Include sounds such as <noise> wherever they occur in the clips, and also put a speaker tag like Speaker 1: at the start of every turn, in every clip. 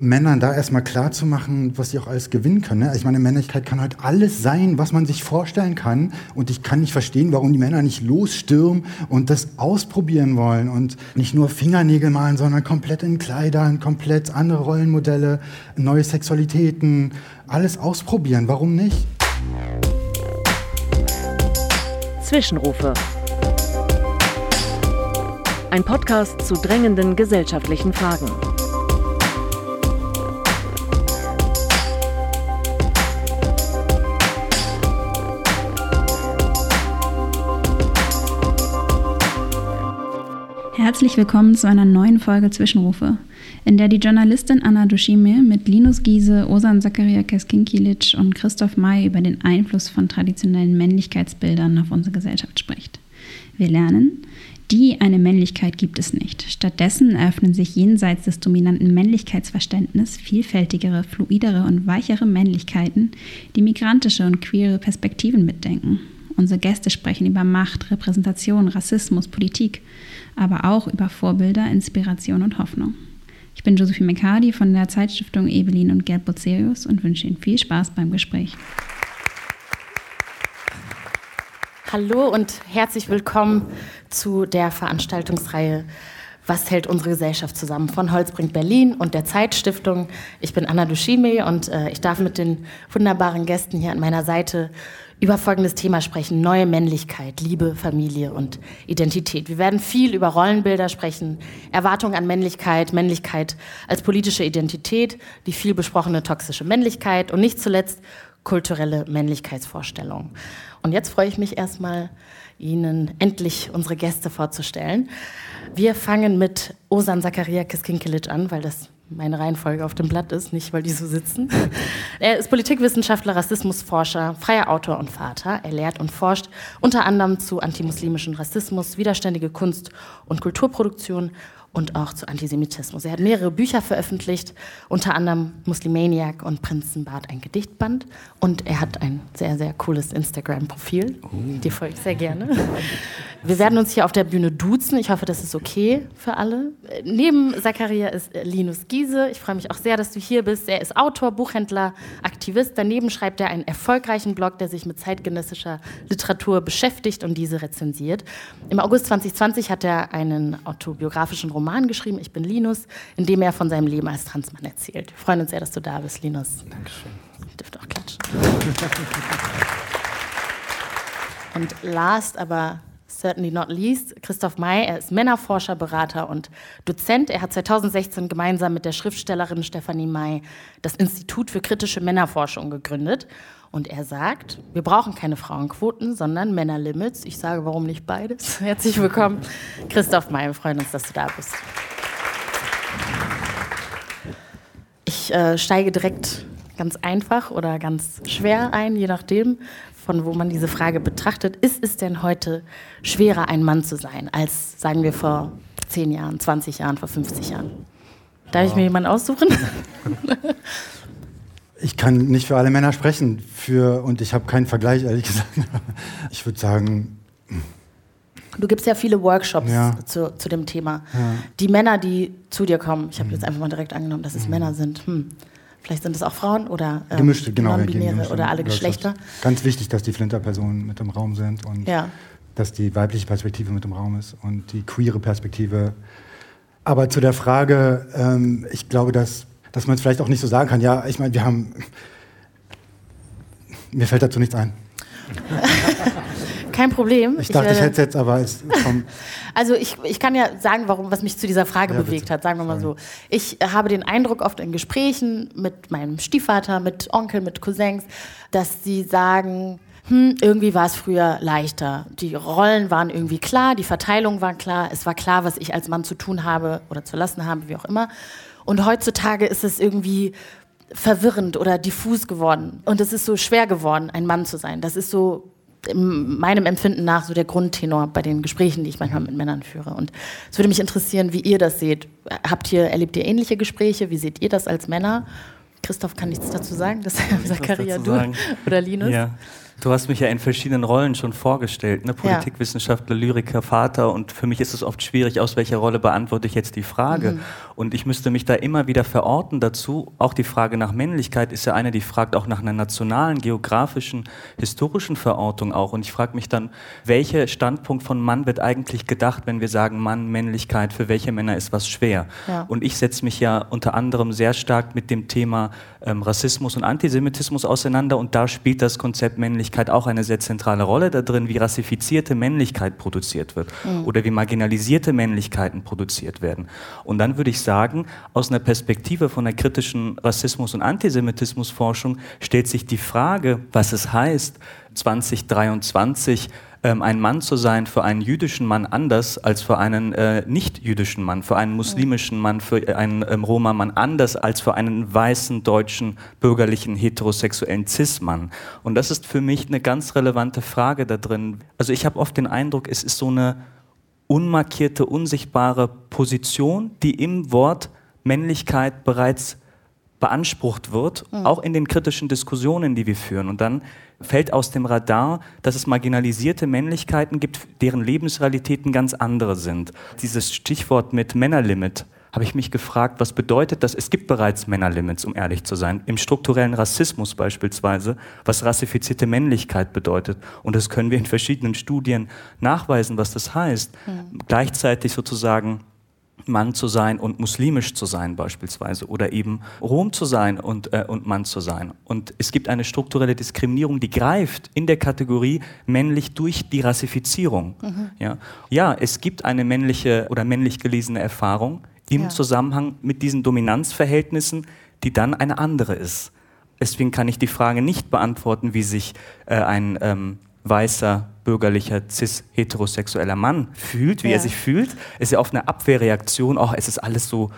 Speaker 1: Männern da erstmal klar zu machen, was sie auch alles gewinnen können. Ne? Ich meine, Männlichkeit kann halt alles sein, was man sich vorstellen kann. Und ich kann nicht verstehen, warum die Männer nicht losstürmen und das ausprobieren wollen und nicht nur Fingernägel malen, sondern komplett in Kleidern, komplett andere Rollenmodelle, neue Sexualitäten, alles ausprobieren. Warum nicht?
Speaker 2: Zwischenrufe. Ein Podcast zu drängenden gesellschaftlichen Fragen.
Speaker 3: Herzlich willkommen zu einer neuen Folge Zwischenrufe, in der die Journalistin Anna Dushime mit Linus Giese, Osan Zakaria Keskinkilic und Christoph May über den Einfluss von traditionellen Männlichkeitsbildern auf unsere Gesellschaft spricht. Wir lernen, die eine Männlichkeit gibt es nicht. Stattdessen eröffnen sich jenseits des dominanten Männlichkeitsverständnisses vielfältigere, fluidere und weichere Männlichkeiten, die migrantische und queere Perspektiven mitdenken. Unsere Gäste sprechen über Macht, Repräsentation, Rassismus, Politik, aber auch über Vorbilder, Inspiration und Hoffnung. Ich bin Josephine Mekadi von der Zeitstiftung Evelyn und Gerd Bozerius und wünsche Ihnen viel Spaß beim Gespräch.
Speaker 4: Hallo und herzlich willkommen zu der Veranstaltungsreihe was hält unsere Gesellschaft zusammen? Von Holzbrink Berlin und der Zeitstiftung. Ich bin Anna Dushime und äh, ich darf mit den wunderbaren Gästen hier an meiner Seite über folgendes Thema sprechen. Neue Männlichkeit, Liebe, Familie und Identität. Wir werden viel über Rollenbilder sprechen, Erwartungen an Männlichkeit, Männlichkeit als politische Identität, die viel besprochene toxische Männlichkeit und nicht zuletzt kulturelle Männlichkeitsvorstellungen. Und jetzt freue ich mich erstmal, Ihnen endlich unsere Gäste vorzustellen. Wir fangen mit Osan Zakaria Kiskinkelic an, weil das meine Reihenfolge auf dem Blatt ist, nicht weil die so sitzen. Er ist Politikwissenschaftler, Rassismusforscher, freier Autor und Vater. Er lehrt und forscht unter anderem zu antimuslimischen Rassismus, widerständige Kunst- und Kulturproduktion und auch zu Antisemitismus. Er hat mehrere Bücher veröffentlicht, unter anderem Muslimaniac und Prinzenbart, ein Gedichtband. Und er hat ein sehr, sehr cooles Instagram-Profil. Uh. Dir folge ich sehr gerne. Wir werden uns hier auf der Bühne duzen. Ich hoffe, das ist okay für alle. Neben Zakaria ist Linus Giese. Ich freue mich auch sehr, dass du hier bist. Er ist Autor, Buchhändler, Aktivist. Daneben schreibt er einen erfolgreichen Blog, der sich mit zeitgenössischer Literatur beschäftigt und diese rezensiert. Im August 2020 hat er einen autobiografischen Roman geschrieben, Ich bin Linus, in dem er von seinem Leben als Transmann erzählt. Wir freuen uns sehr, dass du da bist, Linus.
Speaker 1: Dankeschön.
Speaker 4: Dürft auch klatschen. Und last, aber certainly not least, Christoph May. Er ist Männerforscher, Berater und Dozent. Er hat 2016 gemeinsam mit der Schriftstellerin Stefanie May das Institut für kritische Männerforschung gegründet. Und er sagt, wir brauchen keine Frauenquoten, sondern Männerlimits. Ich sage, warum nicht beides? <laughs> Herzlich willkommen, Christoph May. Wir freuen uns, dass du da bist. Ich äh, steige direkt ganz einfach oder ganz schwer ein, je nachdem von wo man diese Frage betrachtet, ist es denn heute schwerer, ein Mann zu sein, als, sagen wir, vor 10 Jahren, 20 Jahren, vor 50 Jahren? Darf ich mir jemanden aussuchen? <laughs>
Speaker 1: Ich kann nicht für alle Männer sprechen für, und ich habe keinen Vergleich, ehrlich gesagt. <laughs> Ich würde sagen.
Speaker 4: Du gibst ja viele Workshops ja. Zu, zu dem Thema. Ja. Die Männer, die zu dir kommen, ich habe mhm. jetzt einfach mal direkt angenommen, dass es mhm. Männer sind. Hm. Vielleicht sind es auch Frauen oder ähm,
Speaker 1: gemischte, genau,
Speaker 4: non-binäre oder alle Geschlechter.
Speaker 1: Ganz wichtig, dass die Flinter-Personen mit im Raum sind und ja. dass die weibliche Perspektive mit im Raum ist und die queere Perspektive. Aber zu der Frage, ähm, ich glaube, dass, dass man es vielleicht auch nicht so sagen kann. Ja, ich meine, wir haben. Mir fällt dazu nichts ein. <laughs>
Speaker 4: kein Problem.
Speaker 1: Ich dachte, ich, ich hätte jetzt, aber es <laughs>
Speaker 4: also ich, ich kann ja sagen, warum, was mich zu dieser Frage ja, bewegt hat, sagen wir mal so. Ich habe den Eindruck oft in Gesprächen mit meinem Stiefvater, mit Onkel, mit Cousins, dass sie sagen, hm, irgendwie war es früher leichter. Die Rollen waren irgendwie klar, die Verteilung war klar, es war klar, was ich als Mann zu tun habe oder zu lassen habe, wie auch immer. Und heutzutage ist es irgendwie verwirrend oder diffus geworden. Und es ist so schwer geworden, ein Mann zu sein. Das ist so meinem Empfinden nach so der Grundtenor bei den Gesprächen, die ich manchmal mit Männern führe. Und es würde mich interessieren, wie ihr das seht. Habt ihr, erlebt ihr ähnliche Gespräche? Wie seht ihr das als Männer? Christoph kann nichts dazu sagen, das Zakaria, du oder Linus?
Speaker 5: Ja. Du hast mich ja in verschiedenen Rollen schon vorgestellt, ne? Politikwissenschaftler, Lyriker, Vater und für mich ist es oft schwierig, aus welcher Rolle beantworte ich jetzt die Frage. Mhm. Und ich müsste mich da immer wieder verorten dazu. Auch die Frage nach Männlichkeit ist ja eine, die fragt auch nach einer nationalen, geografischen, historischen Verortung auch. Und ich frage mich dann, welcher Standpunkt von Mann wird eigentlich gedacht, wenn wir sagen Mann, Männlichkeit, für welche Männer ist was schwer? Ja. Und ich setze mich ja unter anderem sehr stark mit dem Thema ähm, Rassismus und Antisemitismus auseinander und da spielt das Konzept Männlichkeit auch eine sehr zentrale Rolle da drin, wie rassifizierte Männlichkeit produziert wird mhm. oder wie marginalisierte Männlichkeiten produziert werden. Und dann würde ich sagen, aus einer Perspektive von der kritischen Rassismus- und Antisemitismusforschung stellt sich die Frage, was es heißt, 2023 ähm, ein Mann zu sein für einen jüdischen Mann anders als für einen äh, nicht-jüdischen Mann, für einen muslimischen Mann, für einen ähm, Roma-Mann anders als für einen weißen, deutschen, bürgerlichen, heterosexuellen Cis-Mann. Und das ist für mich eine ganz relevante Frage da drin. Also ich habe oft den Eindruck, es ist so eine unmarkierte, unsichtbare Position, die im Wort Männlichkeit bereits beansprucht wird, mhm. auch in den kritischen Diskussionen, die wir führen. Und dann fällt aus dem Radar, dass es marginalisierte Männlichkeiten gibt, deren Lebensrealitäten ganz andere sind. Dieses Stichwort mit Männerlimit habe ich mich gefragt, was bedeutet das? Es gibt bereits Männerlimits, um ehrlich zu sein, im strukturellen Rassismus beispielsweise, was rassifizierte Männlichkeit bedeutet. Und das können wir in verschiedenen Studien nachweisen, was das heißt. Mhm. Gleichzeitig sozusagen Mann zu sein und muslimisch zu sein beispielsweise oder eben Rom zu sein und, äh, und Mann zu sein. Und es gibt eine strukturelle Diskriminierung, die greift in der Kategorie männlich durch die Rassifizierung. Mhm. Ja? ja, es gibt eine männliche oder männlich gelesene Erfahrung im ja. Zusammenhang mit diesen Dominanzverhältnissen, die dann eine andere ist. Deswegen kann ich die Frage nicht beantworten, wie sich äh, ein ähm, weißer, bürgerlicher, cis-heterosexueller Mann fühlt, wie ja. er sich fühlt. Es ist ja oft eine Abwehrreaktion, oh, es ist alles so,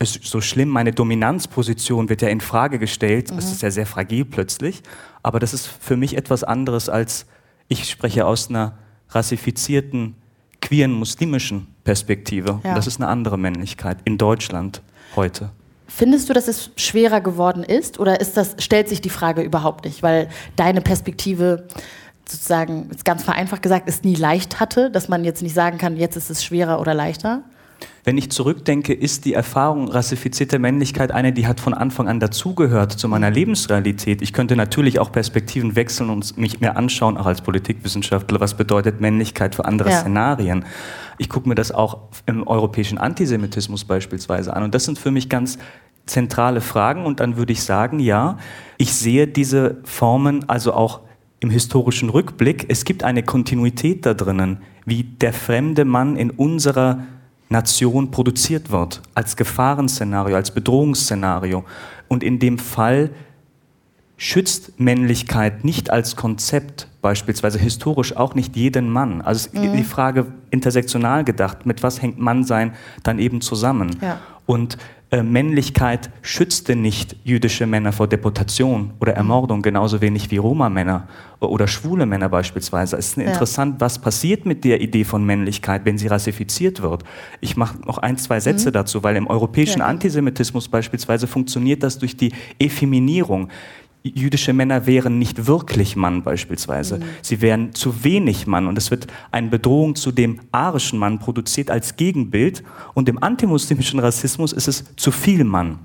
Speaker 5: ist so schlimm, meine Dominanzposition wird ja in Frage gestellt. Mhm. Das ist ja sehr fragil plötzlich. Aber das ist für mich etwas anderes als, ich spreche aus einer rassifizierten, queeren, muslimischen Perspektive. Ja. das ist eine andere Männlichkeit in Deutschland heute.
Speaker 4: Findest du, dass es schwerer geworden ist oder ist das, stellt sich die Frage überhaupt nicht, weil deine Perspektive sozusagen, ganz vereinfacht gesagt, es nie leicht hatte, dass man jetzt nicht sagen kann, jetzt ist es schwerer oder leichter?
Speaker 5: Wenn ich zurückdenke, ist die Erfahrung rassifizierter Männlichkeit eine, die hat von Anfang an dazugehört zu meiner Lebensrealität. Ich könnte natürlich auch Perspektiven wechseln und mich mir anschauen, auch als Politikwissenschaftler, was bedeutet Männlichkeit für andere ja. Szenarien. Ich gucke mir das auch im europäischen Antisemitismus beispielsweise an. Und das sind für mich ganz zentrale Fragen. Und dann würde ich sagen, ja, ich sehe diese Formen also auch im historischen Rückblick, es gibt eine Kontinuität da drinnen, wie der fremde Mann in unserer Nation produziert wird, als Gefahrenszenario, als Bedrohungsszenario. Und in dem Fall schützt Männlichkeit nicht als Konzept, beispielsweise historisch auch nicht jeden Mann. Also mhm. die Frage intersektional gedacht, mit was hängt Mannsein dann eben zusammen? Ja. Und Männlichkeit schützte nicht jüdische Männer vor Deportation oder mhm. Ermordung, genauso wenig wie Roma-Männer oder schwule Männer beispielsweise. Es ist ja. interessant, was passiert mit der Idee von Männlichkeit, wenn sie rassifiziert wird. Ich mache noch ein, zwei Sätze mhm. dazu, weil im europäischen ja. Antisemitismus beispielsweise funktioniert das durch die Effeminierung jüdische Männer wären nicht wirklich Mann beispielsweise. Mhm. Sie wären zu wenig Mann und es wird eine Bedrohung zu dem arischen Mann produziert als Gegenbild und im antimuslimischen Rassismus ist es zu viel Mann.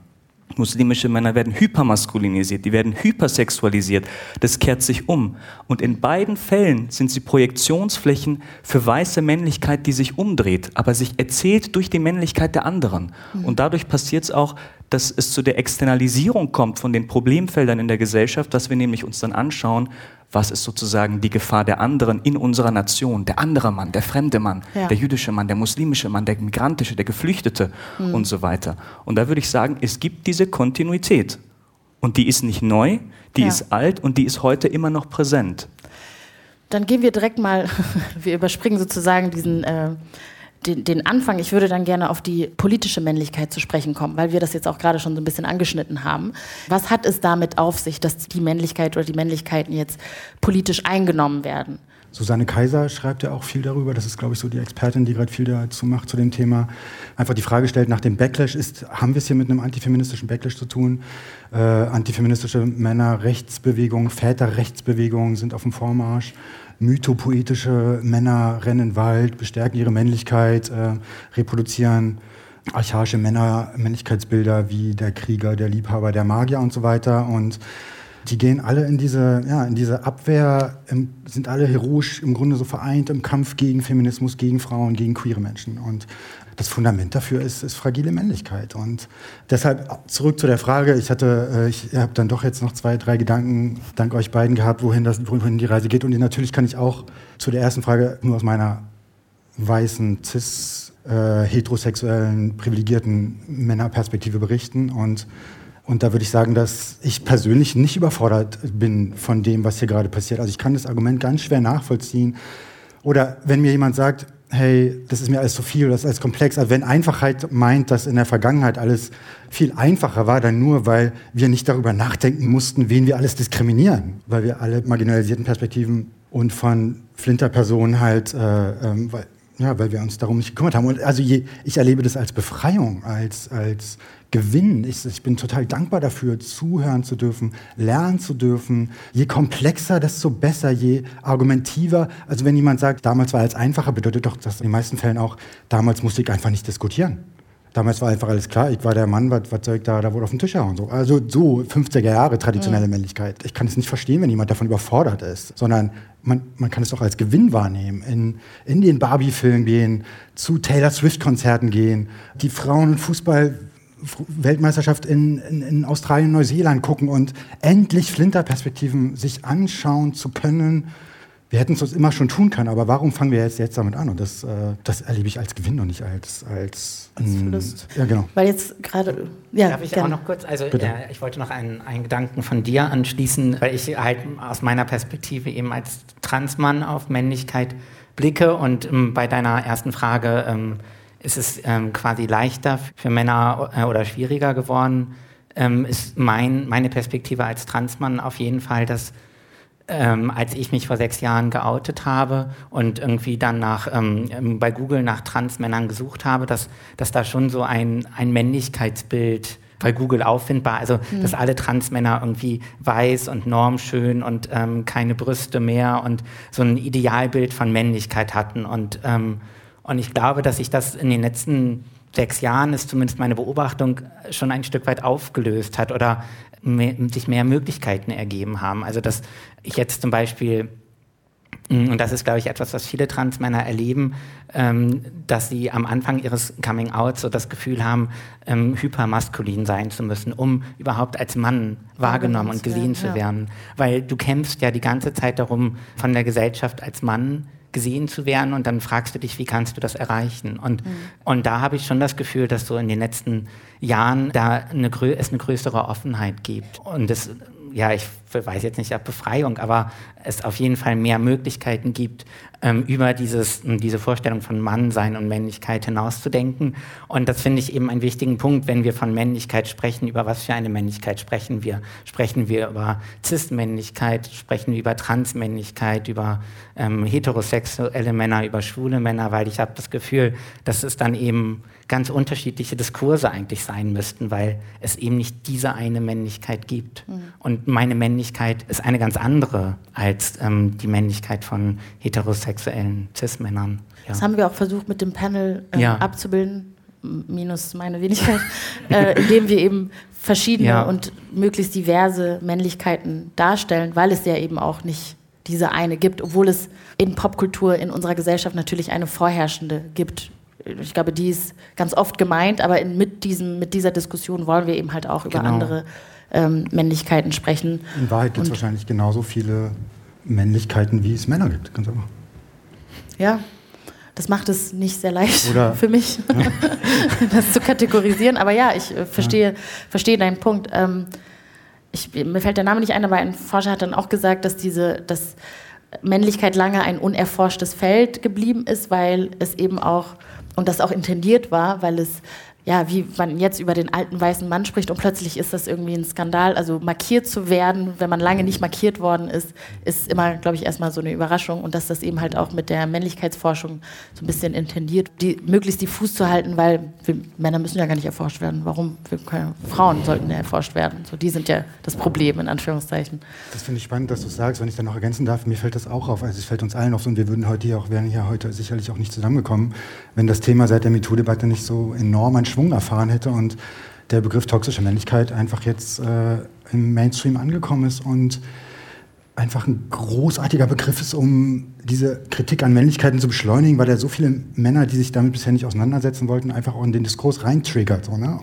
Speaker 5: Muslimische Männer werden hypermaskulinisiert, die werden hypersexualisiert. Das kehrt sich um. Und in beiden Fällen sind sie Projektionsflächen für weiße Männlichkeit, die sich umdreht, aber sich erzählt durch die Männlichkeit der anderen. Mhm. Und dadurch passiert es auch, dass es zu der Externalisierung kommt von den Problemfeldern in der Gesellschaft, dass wir nämlich uns dann anschauen, was ist sozusagen die Gefahr der anderen in unserer Nation, der andere Mann, der fremde Mann, ja. der jüdische Mann, der muslimische Mann, der migrantische, der Geflüchtete mhm. und so weiter. Und da würde ich sagen, es gibt diese Kontinuität. Und die ist nicht neu, die ja. ist alt und die ist heute immer noch präsent.
Speaker 4: Dann gehen wir direkt mal, <laughs> wir überspringen sozusagen diesen äh, den, den Anfang, ich würde dann gerne auf die politische Männlichkeit zu sprechen kommen, weil wir das jetzt auch gerade schon so ein bisschen angeschnitten haben. Was hat es damit auf sich, dass die Männlichkeit oder die Männlichkeiten jetzt politisch eingenommen werden?
Speaker 1: Susanne Kaiser schreibt ja auch viel darüber. Das ist, glaube ich, so die Expertin, die gerade viel dazu macht zu dem Thema. Einfach die Frage stellt nach dem Backlash. Ist, haben wir es hier mit einem antifeministischen Backlash zu tun? Äh, antifeministische Männer, Rechtsbewegungen, Väterrechtsbewegungen sind auf dem Vormarsch. Mythopoetische Männer rennen Wald, bestärken ihre Männlichkeit, äh, reproduzieren archaische Männer, Männlichkeitsbilder wie der Krieger, der Liebhaber, der Magier und so weiter. Und die gehen alle in diese, ja, in diese Abwehr, im, sind alle heroisch im Grunde so vereint im Kampf gegen Feminismus, gegen Frauen, gegen queere Menschen. Und das Fundament dafür ist, ist fragile Männlichkeit. Und deshalb zurück zu der Frage, ich hatte, äh, ich habe dann doch jetzt noch zwei, drei Gedanken dank euch beiden gehabt, wohin, das, wohin die Reise geht. Und natürlich kann ich auch zu der ersten Frage nur aus meiner weißen cis äh, heterosexuellen privilegierten Männerperspektive berichten und und da würde ich sagen, dass ich persönlich nicht überfordert bin von dem, was hier gerade passiert. Also ich kann das Argument ganz schwer nachvollziehen. Oder wenn mir jemand sagt, hey, das ist mir alles zu viel, das ist alles komplex. Also wenn Einfachheit meint, dass in der Vergangenheit alles viel einfacher war, dann nur, weil wir nicht darüber nachdenken mussten, wen wir alles diskriminieren. Weil wir alle marginalisierten Perspektiven und von Flinterpersonen halt, äh, ähm, weil, ja, weil wir uns darum nicht gekümmert haben. Und also je, ich erlebe das als Befreiung, als, als Gewinn. Ich, ich, bin total dankbar dafür, zuhören zu dürfen, lernen zu dürfen. Je komplexer, desto besser, je argumentiver. Also wenn jemand sagt, damals war es einfacher, bedeutet doch das in den meisten Fällen auch, damals musste ich einfach nicht diskutieren. Damals war einfach alles klar, ich war der Mann, was, was soll ich da, da wurde auf den Tisch hauen. So. Also so 50er Jahre traditionelle mhm. Männlichkeit. Ich kann es nicht verstehen, wenn jemand davon überfordert ist, sondern man, man kann es doch als Gewinn wahrnehmen. In, in den Barbie-Film gehen, zu Taylor Swift-Konzerten gehen, die Frauen- und Fußball- Weltmeisterschaft in, in, in, Australien, Neuseeland gucken und endlich Flinterperspektiven sich anschauen zu können. Wir hätten es uns immer schon tun können, aber warum fangen wir jetzt, jetzt damit an? Und das, äh, das erlebe ich als Gewinn und nicht als, als, als
Speaker 4: Verlust. Ja, genau. Weil jetzt gerade.
Speaker 6: Ja, Darf ich gerne. auch noch kurz? Also, äh, ich wollte noch einen, einen Gedanken von dir anschließen, weil ich halt aus meiner Perspektive eben als Transmann auf Männlichkeit blicke und ähm, bei deiner ersten Frage. Ähm, ist es ähm, quasi leichter für Männer äh, oder schwieriger geworden, ähm, ist mein, meine Perspektive als Transmann auf jeden Fall, dass ähm, als ich mich vor sechs Jahren geoutet habe und irgendwie dann nach, ähm, ähm, bei Google nach Transmännern gesucht habe, dass, dass da schon so ein, ein Männlichkeitsbild bei Google auffindbar. Also, mhm. dass alle Transmänner irgendwie weiß und normschön und ähm, keine Brüste mehr und so ein Idealbild von Männlichkeit hatten. Und ähm, und ich glaube, dass sich das in den letzten sechs Jahren, ist zumindest meine Beobachtung, schon ein Stück weit aufgelöst hat oder mehr, sich mehr Möglichkeiten ergeben haben. Also dass ich jetzt zum Beispiel mm, und das ist, glaube ich, etwas, was viele Transmänner erleben, ähm, dass sie am Anfang ihres Coming Out so das Gefühl haben, ähm, hypermaskulin sein zu müssen, um überhaupt als Mann wahrgenommen und gesehen zu werden. Weil du kämpfst ja die ganze Zeit darum, von der Gesellschaft als Mann gesehen zu werden und dann fragst du dich, wie kannst du das erreichen? Und, mhm. und da habe ich schon das Gefühl, dass so in den letzten Jahren da eine, es eine größere Offenheit gibt. Und das, ja, ich weiß jetzt nicht, ob Befreiung, aber es auf jeden Fall mehr Möglichkeiten gibt, ähm, über dieses, diese Vorstellung von Mannsein und Männlichkeit hinauszudenken. Und das finde ich eben einen wichtigen Punkt, wenn wir von Männlichkeit sprechen. Über was für eine Männlichkeit sprechen wir? Sprechen wir über Cis-Männlichkeit? Sprechen wir über Transmännlichkeit? Über ähm, heterosexuelle Männer? Über schwule Männer? Weil ich habe das Gefühl, dass es dann eben ganz unterschiedliche Diskurse eigentlich sein müssten, weil es eben nicht diese eine Männlichkeit gibt. Mhm. Und meine Männlichkeit ist eine ganz andere als ähm, die Männlichkeit von heterosexuellen Cis-Männern.
Speaker 4: Ja. Das haben wir auch versucht mit dem Panel äh, ja. abzubilden, minus meine Wenigkeit, <laughs> äh, indem wir eben verschiedene ja. und möglichst diverse Männlichkeiten darstellen, weil es ja eben auch nicht diese eine gibt, obwohl es in Popkultur in unserer Gesellschaft natürlich eine vorherrschende gibt ich glaube, die ist ganz oft gemeint, aber in, mit, diesem, mit dieser Diskussion wollen wir eben halt auch über genau. andere ähm, Männlichkeiten sprechen.
Speaker 1: In Wahrheit gibt es wahrscheinlich genauso viele Männlichkeiten, wie es Männer gibt, ganz einfach.
Speaker 4: Ja, das macht es nicht sehr leicht Oder, <laughs> für mich, ja. <laughs> das zu kategorisieren. Aber ja, ich äh, verstehe, ja. verstehe deinen Punkt. Ähm, ich, mir fällt der Name nicht ein, aber ein Forscher hat dann auch gesagt, dass diese, dass Männlichkeit lange ein unerforschtes Feld geblieben ist, weil es eben auch und das auch intendiert war, weil es ja, wie man jetzt über den alten weißen Mann spricht und plötzlich ist das irgendwie ein Skandal. Also markiert zu werden, wenn man lange nicht markiert worden ist, ist immer, glaube ich, erstmal so eine Überraschung und dass das eben halt auch mit der Männlichkeitsforschung so ein bisschen intendiert, die möglichst diffus zu halten, weil wir, Männer müssen ja gar nicht erforscht werden. Warum? Können, Frauen sollten ja erforscht werden. So, die sind ja das Problem, in Anführungszeichen.
Speaker 1: Das finde ich spannend, dass du sagst, wenn ich da noch ergänzen darf, mir fällt das auch auf. Also es fällt uns allen auf und wir würden heute hier auch, wären hier heute sicherlich auch nicht zusammengekommen, wenn das Thema seit der MeToo-Debatte nicht so enorm an Schwung erfahren hätte und der Begriff toxische Männlichkeit einfach jetzt äh, im Mainstream angekommen ist und einfach ein großartiger Begriff ist, um diese Kritik an Männlichkeiten zu beschleunigen, weil er so viele Männer, die sich damit bisher nicht auseinandersetzen wollten, einfach auch in den Diskurs reintriggert. So, ne?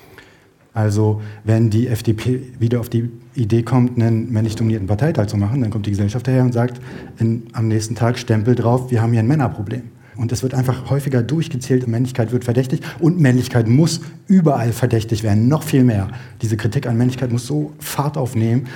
Speaker 1: Also wenn die FDP wieder auf die Idee kommt, einen männlich dominierten Parteitag zu machen, dann kommt die Gesellschaft daher und sagt in, am nächsten Tag Stempel drauf, wir haben hier ein Männerproblem. Und es wird einfach häufiger durchgezählt, Männlichkeit wird verdächtig und Männlichkeit muss überall verdächtig werden, noch viel mehr. Diese Kritik an Männlichkeit muss so Fahrt aufnehmen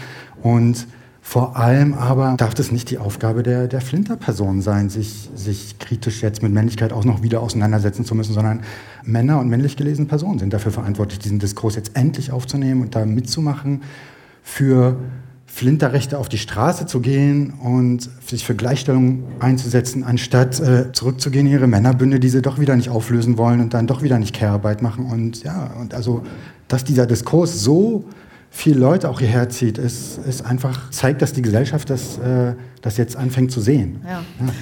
Speaker 1: und vor allem aber darf das nicht die Aufgabe der, der Flinter-Person sein, sich, sich kritisch jetzt mit Männlichkeit auch noch wieder auseinandersetzen zu müssen, sondern Männer und männlich gelesene Personen sind dafür verantwortlich, diesen Diskurs jetzt endlich aufzunehmen und da mitzumachen, für Flinterrechte auf die Straße zu gehen und sich für Gleichstellung einzusetzen, anstatt äh, zurückzugehen in ihre Männerbünde, die sie doch wieder nicht auflösen wollen und dann doch wieder nicht Care-Arbeit machen. Und ja, und also, dass dieser Diskurs so viele Leute auch hierher zieht, ist, ist einfach, zeigt, dass die Gesellschaft das, äh, das jetzt anfängt zu sehen. Ja.
Speaker 4: Ja.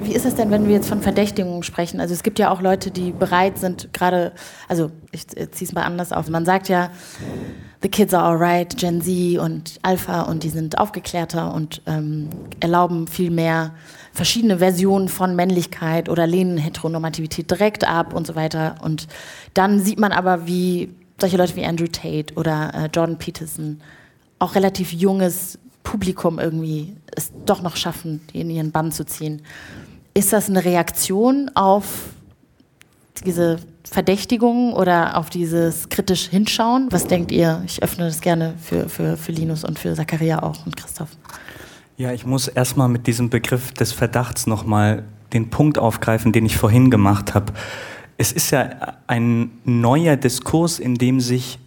Speaker 4: Wie ist es denn, wenn wir jetzt von Verdächtigungen sprechen? Also es gibt ja auch Leute, die bereit sind, gerade, also ich ziehe es mal anders auf. Man sagt ja, the kids are alright, Gen Z und Alpha und die sind aufgeklärter und ähm, erlauben viel mehr verschiedene Versionen von Männlichkeit oder lehnen Heteronormativität direkt ab und so weiter. Und dann sieht man aber, wie solche Leute wie Andrew Tate oder äh, Jordan Peterson auch relativ junges Publikum irgendwie es doch noch schaffen, in ihren Bann zu ziehen. Ist das eine Reaktion auf diese Verdächtigungen oder auf dieses kritisch Hinschauen? Was denkt ihr? Ich öffne das gerne für, für, für Linus und für Zachariah auch und Christoph.
Speaker 5: Ja, ich muss erstmal mit diesem Begriff des Verdachts nochmal den Punkt aufgreifen, den ich vorhin gemacht habe. Es ist ja ein neuer Diskurs, in dem sich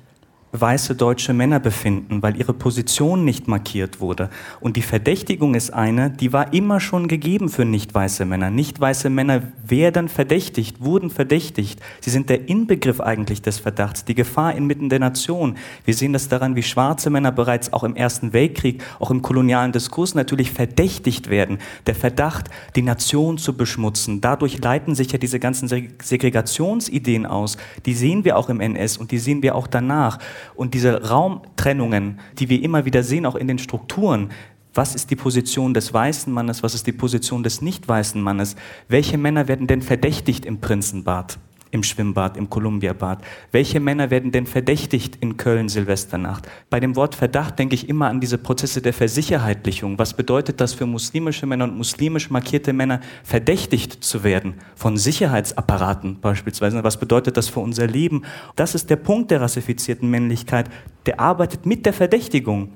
Speaker 5: weiße deutsche Männer befinden, weil ihre Position nicht markiert wurde. Und die Verdächtigung ist eine, die war immer schon gegeben für nicht weiße Männer. Nicht weiße Männer werden verdächtigt, wurden verdächtigt. Sie sind der Inbegriff eigentlich des Verdachts, die Gefahr inmitten der Nation. Wir sehen das daran, wie schwarze Männer bereits auch im Ersten Weltkrieg, auch im kolonialen Diskurs natürlich verdächtigt werden. Der Verdacht, die Nation zu beschmutzen. Dadurch leiten sich ja diese ganzen Segregationsideen aus. Die sehen wir auch im NS und die sehen wir auch danach. Und diese Raumtrennungen, die wir immer wieder sehen, auch in den Strukturen, was ist die Position des weißen Mannes, was ist die Position des nicht weißen Mannes? Welche Männer werden denn verdächtigt im Prinzenbad? Im Schwimmbad, im Kolumbiabad? Welche Männer werden denn verdächtigt in Köln Silvesternacht? Bei dem Wort Verdacht denke ich immer an diese Prozesse der Versicherheitlichung. Was bedeutet das für muslimische Männer und muslimisch markierte Männer, verdächtigt zu werden von Sicherheitsapparaten beispielsweise? Was bedeutet das für unser Leben? Das ist der Punkt der rassifizierten Männlichkeit. Der arbeitet mit der Verdächtigung.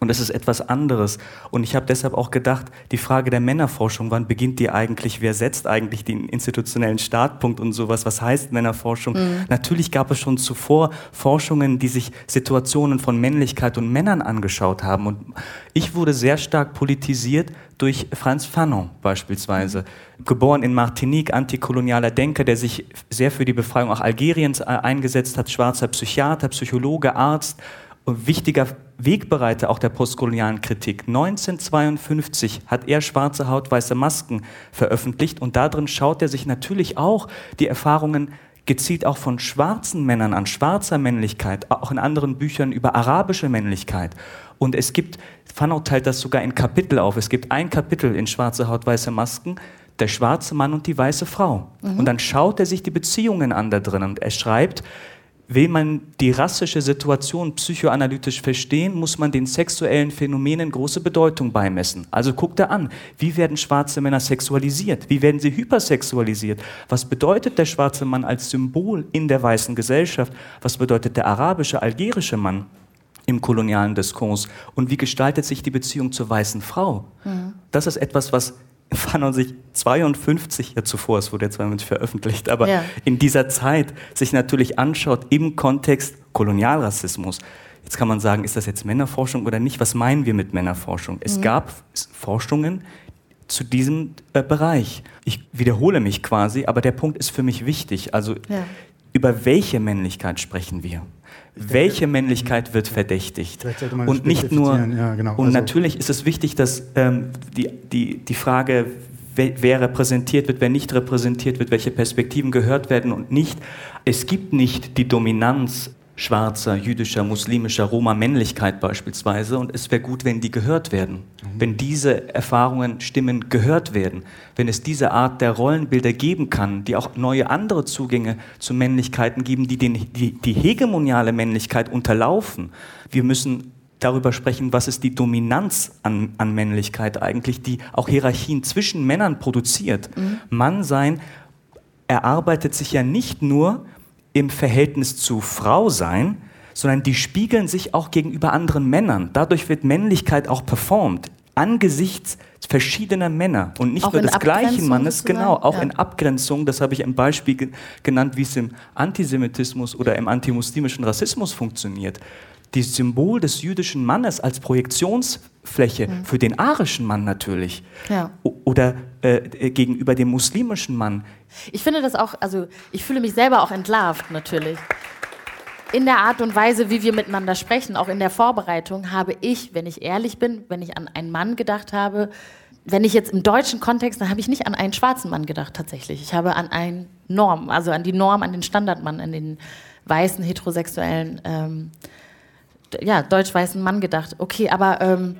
Speaker 5: Und es ist etwas anderes. Und ich habe deshalb auch gedacht, die Frage der Männerforschung, wann beginnt die eigentlich, wer setzt eigentlich den institutionellen Startpunkt und sowas, was heißt Männerforschung? Mhm. Natürlich gab es schon zuvor Forschungen, die sich Situationen von Männlichkeit und Männern angeschaut haben. Und ich wurde sehr stark politisiert durch Franz Fanon beispielsweise. Geboren in Martinique, antikolonialer Denker, der sich sehr für die Befreiung auch Algeriens äh, eingesetzt hat, schwarzer Psychiater, Psychologe, Arzt und wichtiger Wegbereiter auch der postkolonialen Kritik. 1952 hat er Schwarze Haut, weiße Masken veröffentlicht und darin schaut er sich natürlich auch die Erfahrungen gezielt auch von schwarzen Männern an, schwarzer Männlichkeit, auch in anderen Büchern über arabische Männlichkeit. Und es gibt, Fanou teilt das sogar in Kapitel auf. Es gibt ein Kapitel in Schwarze Haut, weiße Masken, der schwarze Mann und die weiße Frau. Mhm. Und dann schaut er sich die Beziehungen an da drin und er schreibt, Will man die rassische Situation psychoanalytisch verstehen, muss man den sexuellen Phänomenen große Bedeutung beimessen. Also guckt er an, wie werden schwarze Männer sexualisiert? Wie werden sie hypersexualisiert? Was bedeutet der schwarze Mann als Symbol in der weißen Gesellschaft? Was bedeutet der arabische, algerische Mann? im kolonialen Diskurs und wie gestaltet sich die Beziehung zur weißen Frau? Mhm. Das ist etwas, was <laughs> war 1952 ja zuvor, es wurde ja 52 veröffentlicht, aber ja. in dieser Zeit sich natürlich anschaut im Kontext Kolonialrassismus. Jetzt kann man sagen, ist das jetzt Männerforschung oder nicht? Was meinen wir mit Männerforschung? Es mhm. gab Forschungen zu diesem äh, Bereich. Ich wiederhole mich quasi, aber der Punkt ist für mich wichtig. Also ja. über welche Männlichkeit sprechen wir? Welche Männlichkeit wird verdächtigt? Und nicht nur, ja, genau. und also natürlich ist es wichtig, dass ähm, die, die, die Frage, wer repräsentiert wird, wer nicht repräsentiert wird, welche Perspektiven gehört werden und nicht. Es gibt nicht die Dominanz schwarzer, jüdischer, muslimischer Roma-Männlichkeit beispielsweise. Und es wäre gut, wenn die gehört werden. Mhm. Wenn diese Erfahrungen, Stimmen gehört werden. Wenn es diese Art der Rollenbilder geben kann, die auch neue andere Zugänge zu Männlichkeiten geben, die den, die, die hegemoniale Männlichkeit unterlaufen. Wir müssen darüber sprechen, was ist die Dominanz an, an Männlichkeit eigentlich, die auch Hierarchien zwischen Männern produziert. Mhm. Mannsein erarbeitet sich ja nicht nur im Verhältnis zu Frau sein, sondern die spiegeln sich auch gegenüber anderen Männern. Dadurch wird Männlichkeit auch performt angesichts verschiedener Männer und nicht auch nur des gleichen Mannes, genau, auch ja. in Abgrenzung, das habe ich im Beispiel genannt, wie es im Antisemitismus oder im antimuslimischen Rassismus funktioniert. Das Symbol des jüdischen Mannes als Projektionsfläche mhm. für den arischen Mann natürlich ja. oder äh, äh, gegenüber dem muslimischen Mann
Speaker 4: ich finde das auch, also ich fühle mich selber auch entlarvt natürlich. In der Art und Weise, wie wir miteinander sprechen, auch in der Vorbereitung, habe ich, wenn ich ehrlich bin, wenn ich an einen Mann gedacht habe, wenn ich jetzt im deutschen Kontext, dann habe ich nicht an einen schwarzen Mann gedacht tatsächlich. Ich habe an einen Norm, also an die Norm, an den Standardmann, an den weißen, heterosexuellen, ähm, ja, deutsch-weißen Mann gedacht. Okay, aber ähm,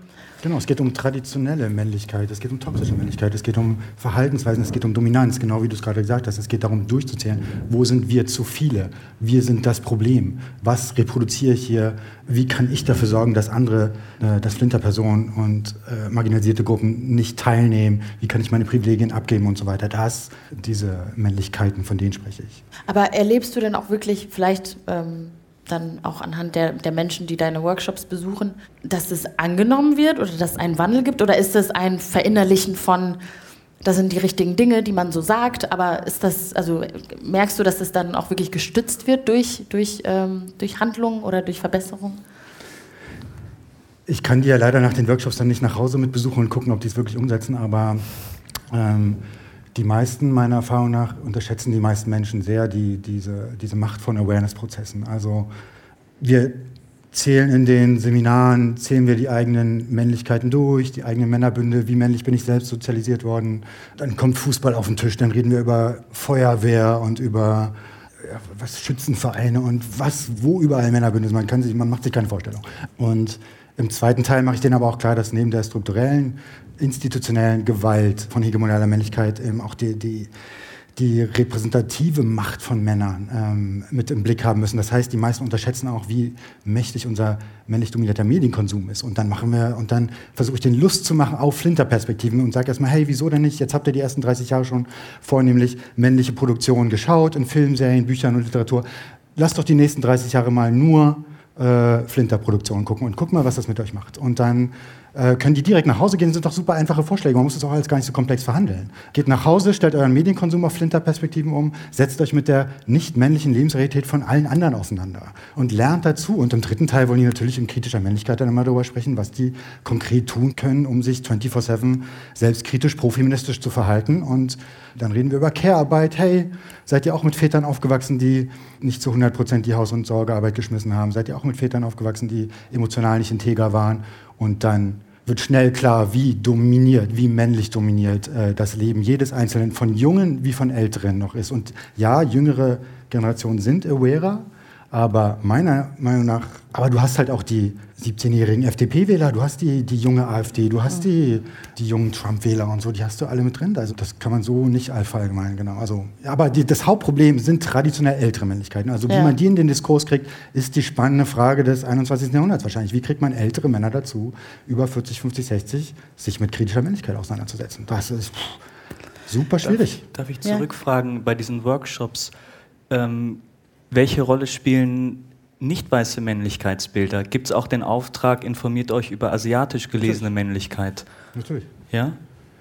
Speaker 1: Genau, es geht um traditionelle Männlichkeit, es geht um toxische Männlichkeit, es geht um Verhaltensweisen, es geht um Dominanz, genau wie du es gerade gesagt hast. Es geht darum, durchzuzählen, wo sind wir zu viele? Wir sind das Problem. Was reproduziere ich hier? Wie kann ich dafür sorgen, dass andere, äh, dass Flinterpersonen und äh, marginalisierte Gruppen nicht teilnehmen? Wie kann ich meine Privilegien abgeben und so weiter? Das, diese Männlichkeiten, von denen spreche ich.
Speaker 4: Aber erlebst du denn auch wirklich vielleicht... Ähm dann auch anhand der, der Menschen, die deine Workshops besuchen, dass es angenommen wird oder dass es einen Wandel gibt? Oder ist es ein Verinnerlichen von, das sind die richtigen Dinge, die man so sagt, aber ist das, also merkst du, dass es dann auch wirklich gestützt wird durch, durch, ähm, durch Handlungen oder durch Verbesserungen?
Speaker 1: Ich kann die ja leider nach den Workshops dann nicht nach Hause mit besuchen und gucken, ob die es wirklich umsetzen, aber ähm, die meisten, meiner Erfahrung nach, unterschätzen die meisten Menschen sehr die, diese, diese Macht von Awareness-Prozessen. Also wir zählen in den Seminaren, zählen wir die eigenen Männlichkeiten durch, die eigenen Männerbünde, wie männlich bin ich selbst sozialisiert worden. Dann kommt Fußball auf den Tisch, dann reden wir über Feuerwehr und über ja, was Schützenvereine und was, wo überall Männerbünde sind. Man, kann sich, man macht sich keine Vorstellung. Und im zweiten Teil mache ich denen aber auch klar, dass neben der strukturellen institutionellen Gewalt von hegemonialer Männlichkeit eben auch die, die, die repräsentative Macht von Männern ähm, mit im Blick haben müssen. Das heißt, die meisten unterschätzen auch, wie mächtig unser männlich dominierter Medienkonsum ist. Und dann machen wir, und dann versuche ich den Lust zu machen auf Flinterperspektiven und sage erstmal, hey, wieso denn nicht? Jetzt habt ihr die ersten 30 Jahre schon vornehmlich männliche Produktionen geschaut, in Filmserien, Büchern und Literatur. Lasst doch die nächsten 30 Jahre mal nur äh, Flinterproduktionen gucken und guck mal, was das mit euch macht. Und dann äh, können die direkt nach Hause gehen, das sind doch super einfache Vorschläge. Man muss das auch alles gar nicht so komplex verhandeln. Geht nach Hause, stellt euren Medienkonsum auf Flinterperspektiven um, setzt euch mit der nicht männlichen Lebensrealität von allen anderen auseinander und lernt dazu. Und im dritten Teil wollen die natürlich in kritischer Männlichkeit dann immer darüber sprechen, was die konkret tun können, um sich 24-7 selbstkritisch, profeministisch zu verhalten. Und dann reden wir über Care-Arbeit. Hey, seid ihr auch mit Vätern aufgewachsen, die nicht zu 100 Prozent die Haus- und Sorgearbeit geschmissen haben? Seid ihr auch mit Vätern aufgewachsen, die emotional nicht integer waren? Und dann wird schnell klar, wie dominiert, wie männlich dominiert äh, das Leben jedes Einzelnen von Jungen wie von Älteren noch ist. Und ja, jüngere Generationen sind awarer, aber meiner Meinung nach, aber du hast halt auch die 17-jährigen FDP-Wähler, du hast die, die junge AfD, du hast die, die jungen Trump-Wähler und so, die hast du alle mit drin. Also das kann man so nicht allgemein, genau. Also, aber die, das Hauptproblem sind traditionell ältere Männlichkeiten. Also wie ja. man die in den Diskurs kriegt, ist die spannende Frage des 21. Jahrhunderts wahrscheinlich. Wie kriegt man ältere Männer dazu, über 40, 50, 60, sich mit kritischer Männlichkeit auseinanderzusetzen? Das ist pff, super schwierig.
Speaker 5: Darf, darf ich zurückfragen ja. bei diesen Workshops? Ähm, welche Rolle spielen nicht weiße Männlichkeitsbilder? Gibt es auch den Auftrag, informiert euch über asiatisch gelesene Natürlich. Männlichkeit?
Speaker 1: Natürlich.
Speaker 5: Ja?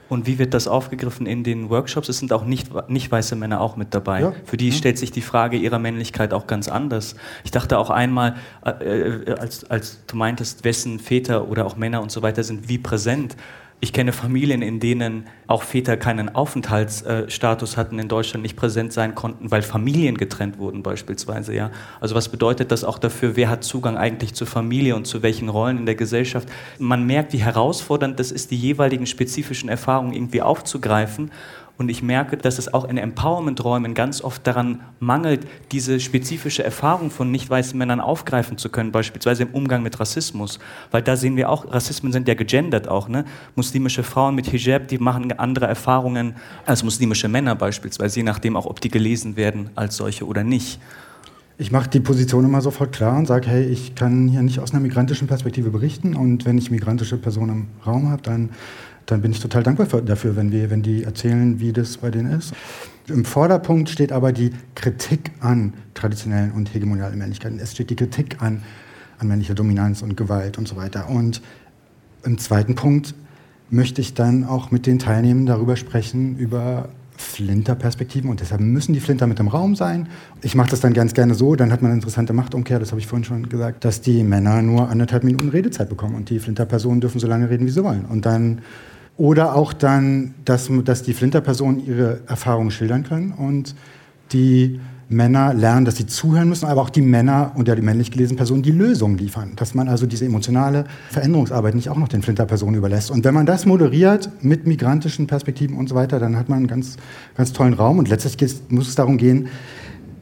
Speaker 5: Und wie wird das aufgegriffen in den Workshops? Es sind auch nicht, nicht weiße Männer auch mit dabei. Ja. Für die ja. stellt sich die Frage ihrer Männlichkeit auch ganz anders. Ich dachte auch einmal, äh, äh, als, als du meintest, wessen Väter oder auch Männer und so weiter sind wie präsent. Ich kenne Familien, in denen auch Väter keinen Aufenthaltsstatus hatten in Deutschland, nicht präsent sein konnten, weil Familien getrennt wurden beispielsweise. Ja? Also was bedeutet das auch dafür, wer hat Zugang eigentlich zur Familie und zu welchen Rollen in der Gesellschaft? Man merkt, wie herausfordernd das ist, die jeweiligen spezifischen Erfahrungen irgendwie aufzugreifen und ich merke, dass es auch in Empowerment-Räumen ganz oft daran mangelt, diese spezifische Erfahrung von nicht weißen Männern aufgreifen zu können, beispielsweise im Umgang mit Rassismus. Weil da sehen wir auch, Rassismen sind ja gegendert auch. Ne? Muslimische Frauen mit Hijab, die machen andere Erfahrungen als muslimische Männer beispielsweise, je nachdem auch, ob die gelesen werden als solche oder nicht.
Speaker 1: Ich mache die Position immer sofort klar und sage, hey, ich kann hier nicht aus einer migrantischen Perspektive berichten und wenn ich migrantische Personen im Raum habe, dann dann bin ich total dankbar dafür, wenn, wir, wenn die erzählen, wie das bei denen ist. Im Vorderpunkt steht aber die Kritik an traditionellen und hegemonialen Männlichkeiten. Es steht die Kritik an, an männlicher Dominanz und Gewalt und so weiter. Und im zweiten Punkt möchte ich dann auch mit den Teilnehmern darüber sprechen, über Flinter-Perspektiven und deshalb müssen die Flinter mit im Raum sein. Ich mache das dann ganz gerne so, dann hat man eine interessante Machtumkehr, das habe ich vorhin schon gesagt, dass die Männer nur anderthalb Minuten Redezeit bekommen und die Flinter-Personen dürfen so lange reden, wie sie wollen. Und dann oder auch dann, dass, dass die Flinter-Personen ihre Erfahrungen schildern können und die Männer lernen, dass sie zuhören müssen, aber auch die Männer und ja die männlich gelesenen Personen die Lösungen liefern. Dass man also diese emotionale Veränderungsarbeit nicht auch noch den Flinter-Personen überlässt. Und wenn man das moderiert mit migrantischen Perspektiven und so weiter, dann hat man einen ganz, ganz tollen Raum. Und letztlich muss es darum gehen,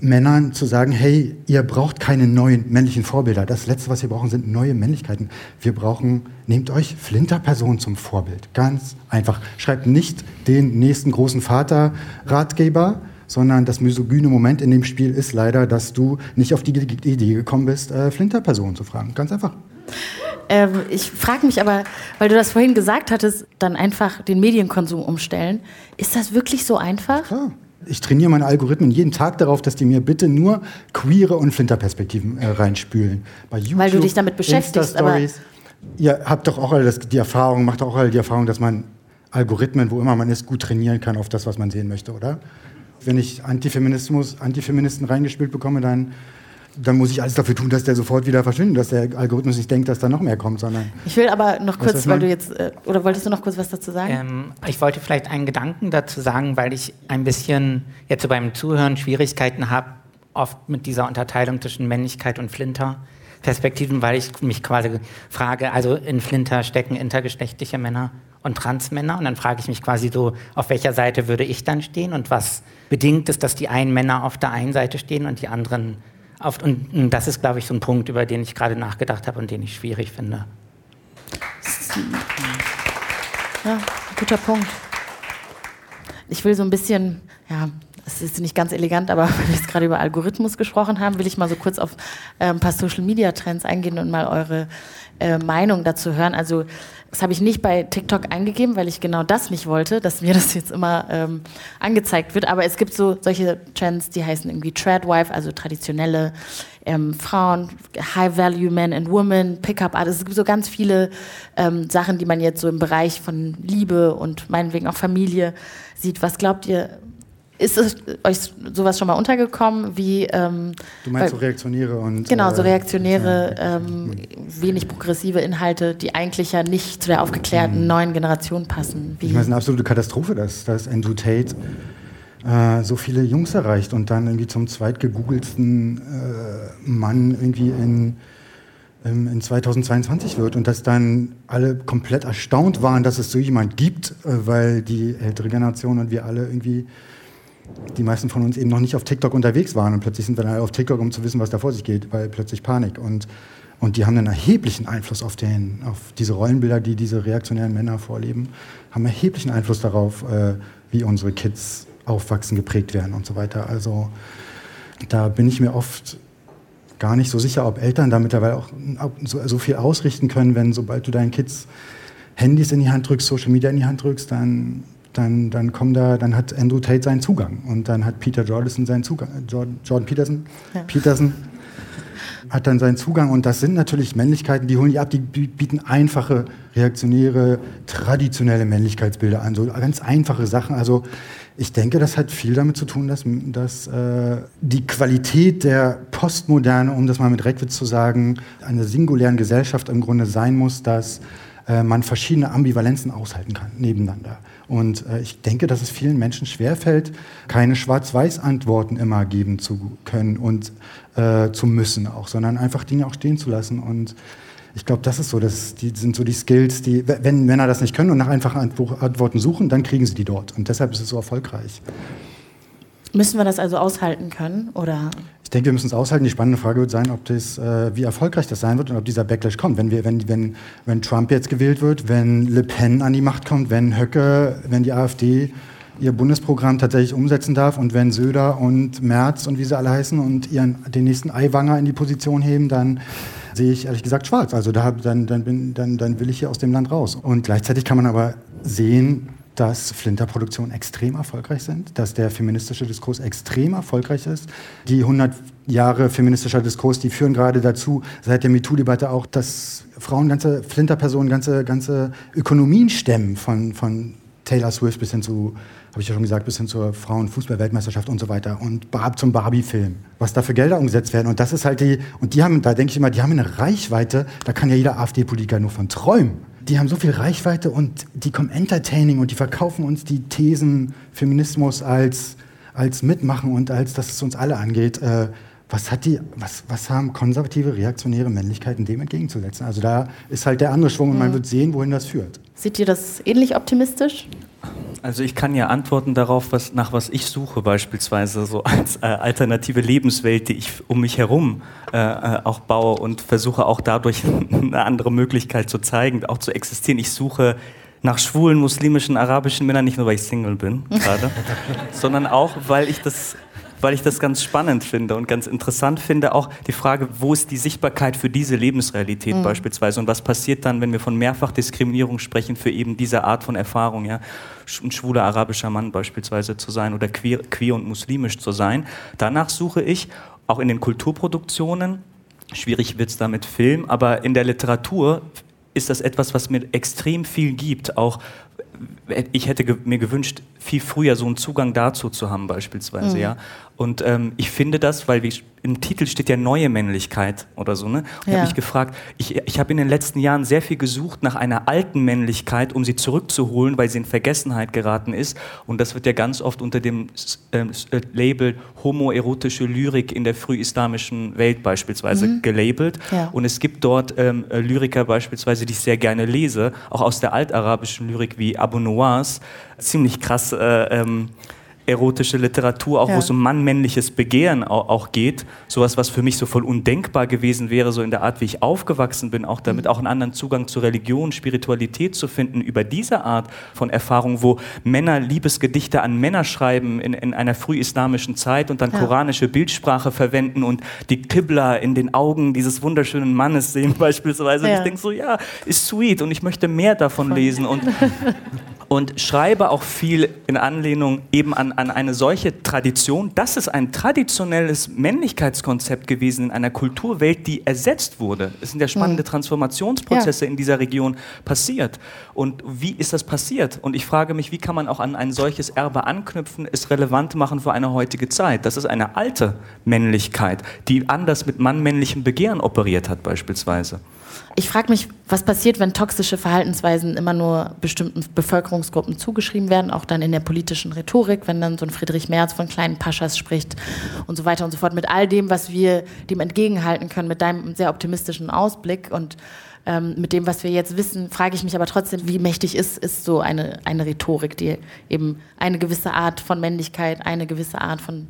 Speaker 1: Männern zu sagen, hey, ihr braucht keine neuen männlichen Vorbilder. Das Letzte, was wir brauchen, sind neue Männlichkeiten. Wir brauchen, nehmt euch Flinterpersonen zum Vorbild. Ganz einfach. Schreibt nicht den nächsten großen Vater-Ratgeber, sondern das misogyne Moment in dem Spiel ist leider, dass du nicht auf die Idee gekommen bist, äh, Flinterpersonen zu fragen. Ganz einfach.
Speaker 4: Ähm, ich frage mich aber, weil du das vorhin gesagt hattest, dann einfach den Medienkonsum umstellen. Ist das wirklich so einfach?
Speaker 1: Klar ich trainiere meine Algorithmen jeden Tag darauf, dass die mir bitte nur queere und Flinterperspektiven äh, reinspülen.
Speaker 4: Bei YouTube, Weil du dich damit beschäftigst.
Speaker 1: Aber ihr habt doch auch alle das, die Erfahrung, macht auch alle die Erfahrung, dass man Algorithmen, wo immer man ist, gut trainieren kann auf das, was man sehen möchte, oder? Wenn ich Antifeminismus, Antifeministen reingespielt bekomme, dann dann muss ich alles dafür tun, dass der sofort wieder verschwindet, dass der Algorithmus nicht denkt, dass da noch mehr kommt, sondern.
Speaker 4: Ich will aber noch kurz, weil du jetzt, äh, oder wolltest du noch kurz was dazu sagen? Ähm,
Speaker 6: ich wollte vielleicht einen Gedanken dazu sagen, weil ich ein bisschen jetzt so beim Zuhören Schwierigkeiten habe, oft mit dieser Unterteilung zwischen Männlichkeit und Flinter. Perspektiven, weil ich mich quasi frage, also in Flinter stecken intergeschlechtliche Männer und Transmänner und dann frage ich mich quasi so, auf welcher Seite würde ich dann stehen und was bedingt es, dass die einen Männer auf der einen Seite stehen und die anderen und das ist, glaube ich, so ein Punkt, über den ich gerade nachgedacht habe und den ich schwierig finde.
Speaker 4: Ja, guter Punkt. Ich will so ein bisschen, ja, es ist nicht ganz elegant, aber <laughs> weil wir jetzt gerade über Algorithmus gesprochen haben, will ich mal so kurz auf äh, ein paar Social Media Trends eingehen und mal eure äh, Meinung dazu hören. Also das habe ich nicht bei TikTok eingegeben, weil ich genau das nicht wollte, dass mir <laughs> das jetzt immer ähm, angezeigt wird. Aber es gibt so solche Trends, die heißen irgendwie Tradwife, also traditionelle ähm, Frauen, High Value Men and Women, Pickup Art. Es gibt so ganz viele ähm, Sachen, die man jetzt so im Bereich von Liebe und meinetwegen auch Familie sieht. Was glaubt ihr, ist es euch sowas schon mal untergekommen, wie... Ähm,
Speaker 1: du meinst weil, so reaktionäre und...
Speaker 4: Genau, so äh, reaktionäre, ähm, wenig progressive Inhalte, die eigentlich ja nicht zu der aufgeklärten mhm. neuen Generation passen.
Speaker 1: Wie ich meine, es ist eine absolute Katastrophe, dass, dass Andrew Tate äh, so viele Jungs erreicht und dann irgendwie zum zweitgegoogelsten äh, Mann irgendwie in in 2022 wird und dass dann alle komplett erstaunt waren, dass es so jemand gibt, äh, weil die ältere Generation und wir alle irgendwie die meisten von uns eben noch nicht auf TikTok unterwegs waren und plötzlich sind wir dann auf TikTok, um zu wissen, was da vor sich geht, weil plötzlich Panik. Und, und die haben einen erheblichen Einfluss auf, den, auf diese Rollenbilder, die diese reaktionären Männer vorleben, haben erheblichen Einfluss darauf, äh, wie unsere Kids aufwachsen, geprägt werden und so weiter. Also da bin ich mir oft gar nicht so sicher, ob Eltern da mittlerweile auch so, so viel ausrichten können, wenn sobald du deinen Kids Handys in die Hand drückst, Social Media in die Hand drückst, dann dann, dann, kommen da, dann hat Andrew Tate seinen Zugang und dann hat Peter Jordison seinen Zugang. Jordan, Jordan Peterson? Ja. Peterson hat dann seinen Zugang. Und das sind natürlich Männlichkeiten, die holen die ab, die bieten einfache, reaktionäre, traditionelle Männlichkeitsbilder an. So ganz einfache Sachen. Also ich denke, das hat viel damit zu tun, dass, dass äh, die Qualität der Postmoderne, um das mal mit Reckwitz zu sagen, einer singulären Gesellschaft im Grunde sein muss, dass äh, man verschiedene Ambivalenzen aushalten kann nebeneinander. Und äh, ich denke, dass es vielen Menschen schwerfällt, keine Schwarz-Weiß-Antworten immer geben zu können und äh, zu müssen auch, sondern einfach Dinge auch stehen zu lassen. Und ich glaube, das ist so, das die sind so die Skills, die, wenn Männer das nicht können und nach einfachen Antworten suchen, dann kriegen sie die dort. Und deshalb ist es so erfolgreich.
Speaker 4: Müssen wir das also aushalten können? Oder?
Speaker 1: Ich denke, wir müssen es aushalten. Die spannende Frage wird sein, ob das, äh, wie erfolgreich das sein wird und ob dieser Backlash kommt. Wenn, wir, wenn, wenn, wenn Trump jetzt gewählt wird, wenn Le Pen an die Macht kommt, wenn Höcke, wenn die AfD ihr Bundesprogramm tatsächlich umsetzen darf und wenn Söder und Merz und wie sie alle heißen und ihren, den nächsten Eiwanger in die Position heben, dann sehe ich ehrlich gesagt schwarz. Also da, dann, dann, bin, dann, dann will ich hier aus dem Land raus. Und gleichzeitig kann man aber sehen, dass Flinterproduktionen extrem erfolgreich sind, dass der feministische Diskurs extrem erfolgreich ist. Die 100 Jahre feministischer Diskurs, die führen gerade dazu, seit der MeToo-Debatte auch, dass Frauen ganze Flinterpersonen ganze, ganze Ökonomien stemmen, von, von Taylor Swift bis hin zu, habe ich ja schon gesagt, bis hin zur Frauenfußball-Weltmeisterschaft und so weiter und zum Barbie-Film, was da für Gelder umgesetzt werden. Und das ist halt die, und die haben, da denke ich immer, die haben eine Reichweite, da kann ja jeder AfD-Politiker nur von träumen die haben so viel Reichweite und die kommen entertaining und die verkaufen uns die Thesen Feminismus als, als Mitmachen und als, dass es uns alle angeht. Äh, was, hat die, was, was haben konservative, reaktionäre Männlichkeiten dem entgegenzusetzen? Also da ist halt der andere Schwung und man wird sehen, wohin das führt.
Speaker 4: Seht ihr das ähnlich optimistisch?
Speaker 5: Also ich kann ja antworten darauf, was, nach was ich suche beispielsweise, so als äh, alternative Lebenswelt, die ich um mich herum äh, äh auch baue und versuche auch dadurch <laughs> eine andere Möglichkeit zu zeigen, auch zu existieren. Ich suche nach schwulen, muslimischen, arabischen Männern, nicht nur weil ich Single bin gerade, <laughs> sondern auch, weil ich das weil ich das ganz spannend finde und ganz interessant finde, auch die Frage, wo ist die Sichtbarkeit für diese Lebensrealität mhm. beispielsweise und was passiert dann, wenn wir von Mehrfachdiskriminierung sprechen für eben diese Art von Erfahrung, ja, ein schwuler arabischer Mann beispielsweise zu sein oder queer, queer und muslimisch zu sein. Danach suche ich auch in den Kulturproduktionen, schwierig wird es da mit Film, aber in der Literatur ist das etwas, was mir extrem viel gibt, auch ich hätte mir gewünscht, viel früher so einen Zugang dazu zu haben beispielsweise, mhm. ja. Und ähm, ich finde das, weil wie, im Titel steht ja neue Männlichkeit oder so, ne? Und ich ja. habe mich gefragt, ich, ich habe in den letzten Jahren sehr viel gesucht nach einer alten Männlichkeit, um sie zurückzuholen, weil sie in Vergessenheit geraten ist. Und das wird ja ganz oft unter dem ähm, äh, Label homoerotische Lyrik in der frühislamischen Welt beispielsweise mhm. gelabelt. Ja. Und es gibt dort ähm, äh, Lyriker beispielsweise, die ich sehr gerne lese, auch aus der altarabischen Lyrik wie Abu Nuwas, ziemlich krass. Äh, ähm, erotische Literatur, auch ja. wo es um mannmännliches Begehren auch, auch, geht. Sowas, was für mich so voll undenkbar gewesen wäre, so in der Art, wie ich aufgewachsen bin, auch damit mhm. auch einen anderen Zugang zu Religion, Spiritualität zu finden, über diese Art von Erfahrung, wo Männer Liebesgedichte an Männer schreiben in, in einer frühislamischen Zeit und dann ja. koranische Bildsprache verwenden und die Qibla in den Augen dieses wunderschönen Mannes sehen <laughs> beispielsweise. Ja. Und ich denke so, ja, ist sweet und ich möchte mehr davon lesen und <laughs> und schreibe auch viel in Anlehnung eben an, an eine solche Tradition. Das ist ein traditionelles Männlichkeitskonzept gewesen in einer Kulturwelt, die ersetzt wurde. Es sind ja spannende hm. Transformationsprozesse ja. in dieser Region passiert. Und wie ist das passiert? Und ich frage mich, wie kann man auch an ein solches Erbe anknüpfen, es relevant machen für eine heutige Zeit? Das ist eine alte Männlichkeit, die anders mit mannmännlichem Begehren operiert hat beispielsweise.
Speaker 4: Ich frage mich, was passiert, wenn toxische Verhaltensweisen immer nur bestimmten Bevölkerungsgruppen zugeschrieben werden, auch dann in der politischen Rhetorik, wenn dann so ein Friedrich Merz von kleinen Paschas spricht und so weiter und so fort, mit all dem, was wir dem entgegenhalten können, mit deinem sehr optimistischen Ausblick und ähm, mit dem, was wir jetzt wissen, frage ich mich aber trotzdem, wie mächtig ist, ist so eine, eine Rhetorik, die eben eine gewisse Art von Männlichkeit, eine gewisse Art von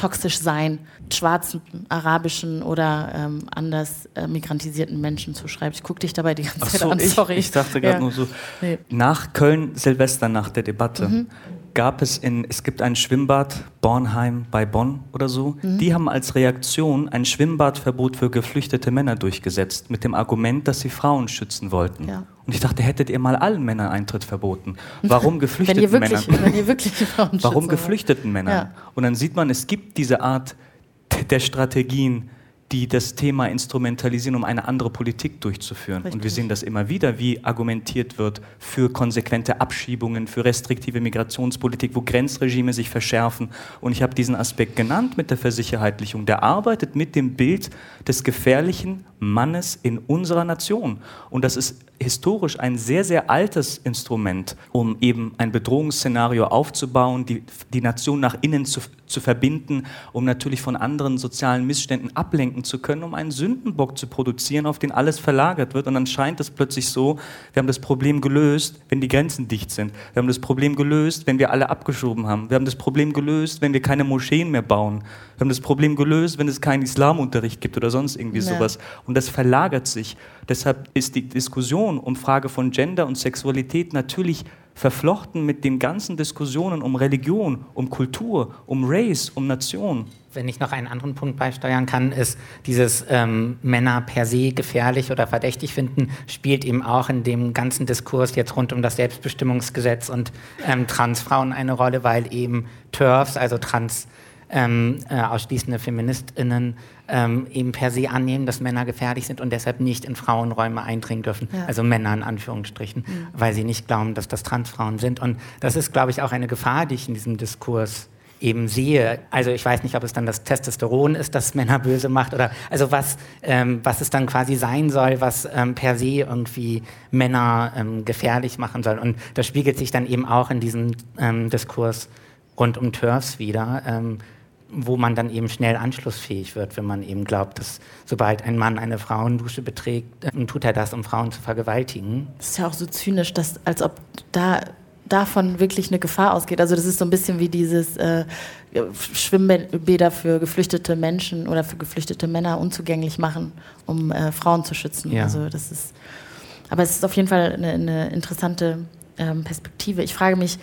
Speaker 4: toxisch sein, schwarzen, arabischen oder ähm, anders äh, migrantisierten Menschen zuschreibt. Ich gucke dich dabei die ganze Zeit
Speaker 5: so,
Speaker 4: an,
Speaker 5: sorry. Ich, ich dachte gerade ja. nur so, nee. nach Köln Silvester, nach der Debatte, mhm gab es in, es gibt ein Schwimmbad, Bornheim bei Bonn oder so, mhm. die haben als Reaktion ein Schwimmbadverbot für geflüchtete Männer durchgesetzt, mit dem Argument, dass sie Frauen schützen wollten. Ja. Und ich dachte, hättet ihr mal allen Männern Eintritt verboten. <laughs> Warum geflüchteten wenn
Speaker 4: wirklich,
Speaker 5: Männern?
Speaker 4: Wenn ihr wirklich Frauen
Speaker 5: Warum geflüchteten Männern? Ja. Und dann sieht man, es gibt diese Art der Strategien, die das Thema instrumentalisieren, um eine andere Politik durchzuführen. Richtig. Und wir sehen das immer wieder, wie argumentiert wird für konsequente Abschiebungen, für restriktive Migrationspolitik, wo Grenzregime sich verschärfen. Und ich habe diesen Aspekt genannt mit der Versicherheitlichung. Der arbeitet mit dem Bild des gefährlichen Mannes in unserer Nation. Und das ist historisch ein sehr, sehr altes Instrument, um eben ein Bedrohungsszenario aufzubauen, die, die Nation nach innen zu, zu verbinden, um natürlich von anderen sozialen Missständen ablenken zu können, um einen Sündenbock zu produzieren, auf den alles verlagert wird. Und dann scheint es plötzlich so, wir haben das Problem gelöst, wenn die Grenzen dicht sind. Wir haben das Problem gelöst, wenn wir alle abgeschoben haben. Wir haben das Problem gelöst, wenn wir keine Moscheen mehr bauen. Wir haben das Problem gelöst, wenn es keinen Islamunterricht gibt oder sonst irgendwie ja. sowas. Und das verlagert sich. Deshalb ist die Diskussion um Frage von Gender und Sexualität natürlich verflochten mit den ganzen Diskussionen um Religion, um Kultur, um Race, um Nation.
Speaker 6: Wenn ich noch einen anderen Punkt beisteuern kann, ist dieses ähm, Männer per se gefährlich oder verdächtig finden, spielt eben auch in dem ganzen Diskurs jetzt rund um das Selbstbestimmungsgesetz und ähm, Transfrauen eine Rolle, weil eben TERFs, also trans ähm, äh, ausschließende FeministInnen ähm, eben per se annehmen, dass Männer gefährlich sind und deshalb nicht in Frauenräume eindringen dürfen. Ja. Also Männer in Anführungsstrichen, mhm. weil sie nicht glauben, dass das Transfrauen sind. Und das ist, glaube ich, auch eine Gefahr, die ich in diesem Diskurs eben sehe. Also ich weiß nicht, ob es dann das Testosteron ist, das Männer böse macht oder also was, ähm, was es dann quasi sein soll, was ähm, per se irgendwie Männer ähm, gefährlich machen soll. Und das spiegelt sich dann eben auch in diesem ähm, Diskurs rund um TERFs wieder. Wo man dann eben schnell anschlussfähig wird, wenn man eben glaubt, dass sobald ein Mann eine Frauendusche beträgt, äh, tut er das, um Frauen zu vergewaltigen.
Speaker 4: Das ist ja auch so zynisch, dass, als ob da davon wirklich eine Gefahr ausgeht. Also das ist so ein bisschen wie dieses äh, Schwimmbäder für geflüchtete Menschen oder für geflüchtete Männer unzugänglich machen, um äh, Frauen zu schützen. Ja. Also das ist, aber es ist auf jeden Fall eine, eine interessante ähm, Perspektive. Ich frage mich,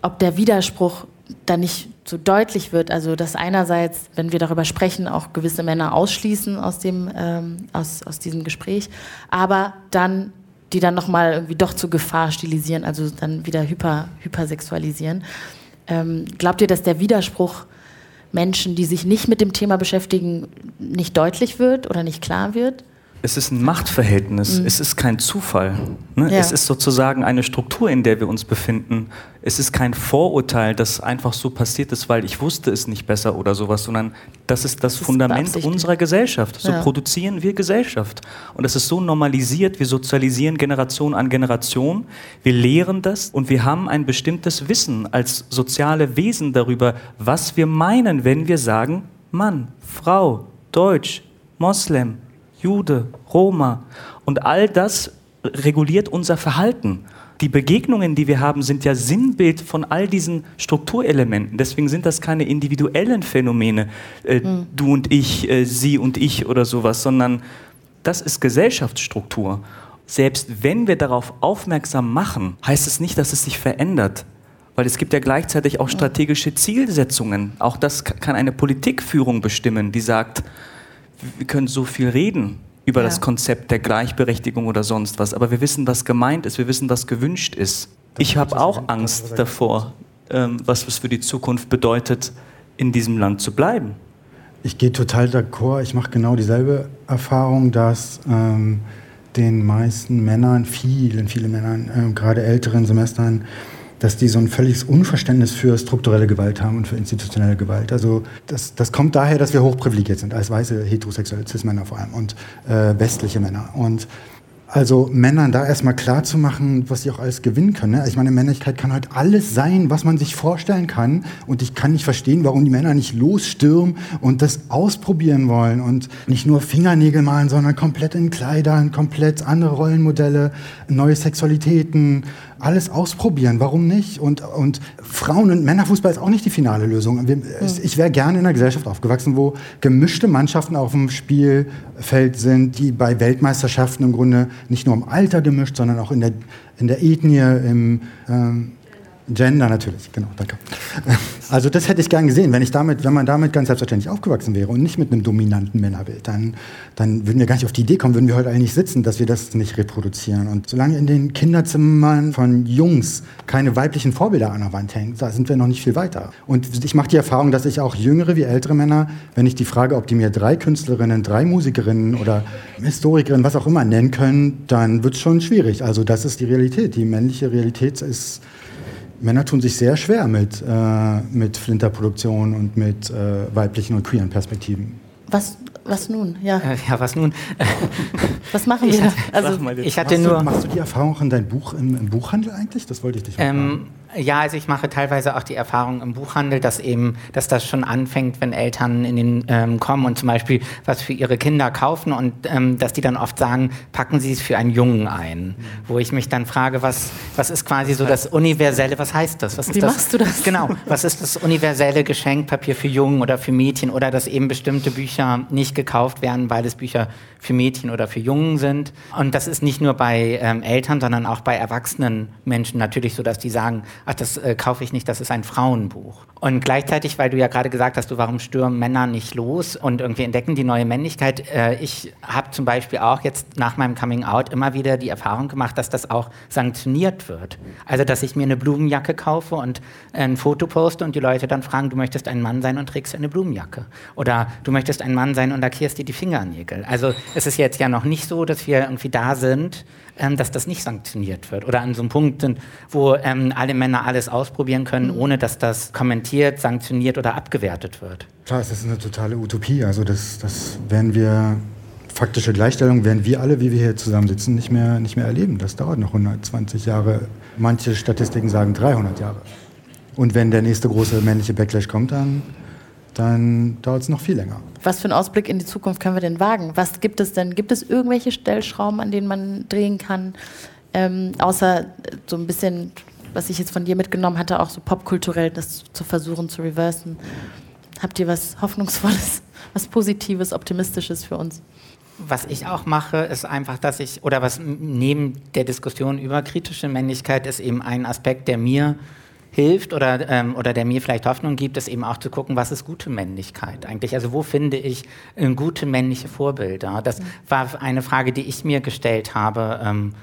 Speaker 4: ob der Widerspruch da nicht so deutlich wird, also dass einerseits, wenn wir darüber sprechen, auch gewisse Männer ausschließen aus, dem, ähm, aus, aus diesem Gespräch, aber dann die dann nochmal irgendwie doch zur Gefahr stilisieren, also dann wieder hyper, hypersexualisieren. Ähm, glaubt ihr, dass der Widerspruch Menschen, die sich nicht mit dem Thema beschäftigen, nicht deutlich wird oder nicht klar wird?
Speaker 5: Es ist ein Machtverhältnis, mhm. es ist kein Zufall. Ne? Ja. Es ist sozusagen eine Struktur, in der wir uns befinden. Es ist kein Vorurteil, das einfach so passiert ist, weil ich wusste es nicht besser oder sowas, sondern das ist das, das Fundament ist unserer Gesellschaft. So ja. produzieren wir Gesellschaft. Und es ist so normalisiert, wir sozialisieren Generation an Generation, wir lehren das und wir haben ein bestimmtes Wissen als soziale Wesen darüber, was wir meinen, wenn wir sagen Mann, Frau, Deutsch, Moslem, Jude, Roma. Und all das reguliert unser Verhalten. Die Begegnungen, die wir haben, sind ja Sinnbild von all diesen Strukturelementen. Deswegen sind das keine individuellen Phänomene, äh, mhm. du und ich, äh, sie und ich oder sowas, sondern das ist Gesellschaftsstruktur. Selbst wenn wir darauf aufmerksam machen, heißt es nicht, dass es sich verändert. Weil es gibt ja gleichzeitig auch strategische Zielsetzungen. Auch das kann eine Politikführung bestimmen, die sagt, wir können so viel reden über ja. das Konzept der Gleichberechtigung oder sonst was, aber wir wissen, was gemeint ist, wir wissen, was gewünscht ist. Ich habe auch Angst davor, ähm, was es für die Zukunft bedeutet, in diesem Land zu bleiben.
Speaker 1: Ich gehe total d'accord. Ich mache genau dieselbe Erfahrung, dass ähm, den meisten Männern, vielen, vielen Männern, äh, gerade älteren Semestern, dass die so ein völliges Unverständnis für strukturelle Gewalt haben und für institutionelle Gewalt. Also das, das kommt daher, dass wir hochprivilegiert sind, als weiße heterosexuelle Cis-Männer vor allem und äh, westliche Männer. Und also Männern da erstmal klar zu machen, was sie auch alles gewinnen können. Ne? Ich meine, Männlichkeit kann halt alles sein, was man sich vorstellen kann. Und ich kann nicht verstehen, warum die Männer nicht losstürmen und das ausprobieren wollen und nicht nur Fingernägel malen, sondern komplett in Kleidern, komplett andere Rollenmodelle, neue Sexualitäten, alles ausprobieren. Warum nicht? Und, und Frauen- und Männerfußball ist auch nicht die finale Lösung. Ich wäre gerne in einer Gesellschaft aufgewachsen, wo gemischte Mannschaften auf dem Spielfeld sind, die bei Weltmeisterschaften im Grunde nicht nur im Alter gemischt, sondern auch in der, in der Ethnie, im, ähm, Gender natürlich, genau, danke. Also das hätte ich gern gesehen, wenn ich damit, wenn man damit ganz selbstverständlich aufgewachsen wäre und nicht mit einem dominanten Männerbild, dann, dann würden wir gar nicht auf die Idee kommen, würden wir heute nicht sitzen, dass wir das nicht reproduzieren. Und solange in den Kinderzimmern von Jungs keine weiblichen Vorbilder an der Wand hängen, da sind wir noch nicht viel weiter. Und ich mache die Erfahrung, dass ich auch jüngere wie ältere Männer, wenn ich die frage, ob die mir drei Künstlerinnen, drei Musikerinnen oder Historikerinnen, was auch immer nennen können, dann wird es schon schwierig. Also das ist die Realität. Die männliche Realität ist Männer tun sich sehr schwer mit, äh, mit Flinterproduktion und mit äh, weiblichen und queeren Perspektiven.
Speaker 4: Was, was nun? Ja.
Speaker 6: Äh, ja, was nun? <laughs>
Speaker 4: was machen <laughs> wir?
Speaker 6: Also, ich hatte machst nur.
Speaker 1: Du, machst du die Erfahrung in deinem Buch im, im, Buchhandel eigentlich? Das wollte ich dich
Speaker 6: ähm, ja, also ich mache teilweise auch die Erfahrung im Buchhandel, dass eben, dass das schon anfängt, wenn Eltern in den ähm, kommen und zum Beispiel was für ihre Kinder kaufen und ähm, dass die dann oft sagen, packen Sie es für einen Jungen ein, mhm. wo ich mich dann frage, was was ist quasi so das universelle, was heißt das? Was
Speaker 4: ist Wie
Speaker 6: das?
Speaker 4: machst du das?
Speaker 6: Genau, was ist das universelle Geschenkpapier für Jungen oder für Mädchen oder dass eben bestimmte Bücher nicht gekauft werden, weil es Bücher für Mädchen oder für Jungen sind. Und das ist nicht nur bei ähm, Eltern, sondern auch bei erwachsenen Menschen natürlich so, dass die sagen, ach, das äh, kaufe ich nicht, das ist ein Frauenbuch. Und gleichzeitig, weil du ja gerade gesagt hast, du, warum stürmen Männer nicht los und irgendwie entdecken die neue Männlichkeit. Äh, ich habe zum Beispiel auch jetzt nach meinem Coming Out immer wieder die Erfahrung gemacht, dass das auch sanktioniert wird. Also, dass ich mir eine Blumenjacke kaufe und ein Foto poste und die Leute dann fragen, du möchtest ein Mann sein und trägst eine Blumenjacke. Oder du möchtest ein Mann sein und lackierst dir die Fingernägel. Also, es ist jetzt ja noch nicht so, dass wir irgendwie da sind, dass das nicht sanktioniert wird. Oder an so einem Punkt sind, wo ähm, alle Männer alles ausprobieren können, mhm. ohne dass das kommentiert, sanktioniert oder abgewertet wird.
Speaker 1: Klar, das ist eine totale Utopie. Also das, das werden wir, faktische Gleichstellung werden wir alle, wie wir hier zusammensitzen, nicht mehr, nicht mehr erleben. Das dauert noch 120 Jahre. Manche Statistiken sagen 300 Jahre. Und wenn der nächste große männliche Backlash kommt, dann dann dauert es noch viel länger.
Speaker 4: Was für einen Ausblick in die Zukunft können wir denn wagen? Was gibt es denn? Gibt es irgendwelche Stellschrauben, an denen man drehen kann? Ähm, außer so ein bisschen, was ich jetzt von dir mitgenommen hatte, auch so popkulturell das zu versuchen zu reversen. Habt ihr was Hoffnungsvolles, <laughs> was Positives, Optimistisches für uns?
Speaker 6: Was ich auch mache, ist einfach, dass ich, oder was neben der Diskussion über kritische Männlichkeit ist eben ein Aspekt, der mir hilft oder, ähm, oder der mir vielleicht Hoffnung gibt, ist eben auch zu gucken, was ist gute Männlichkeit eigentlich? Also wo finde ich äh, gute männliche Vorbilder? Das mhm. war eine Frage, die ich mir gestellt habe, ähm,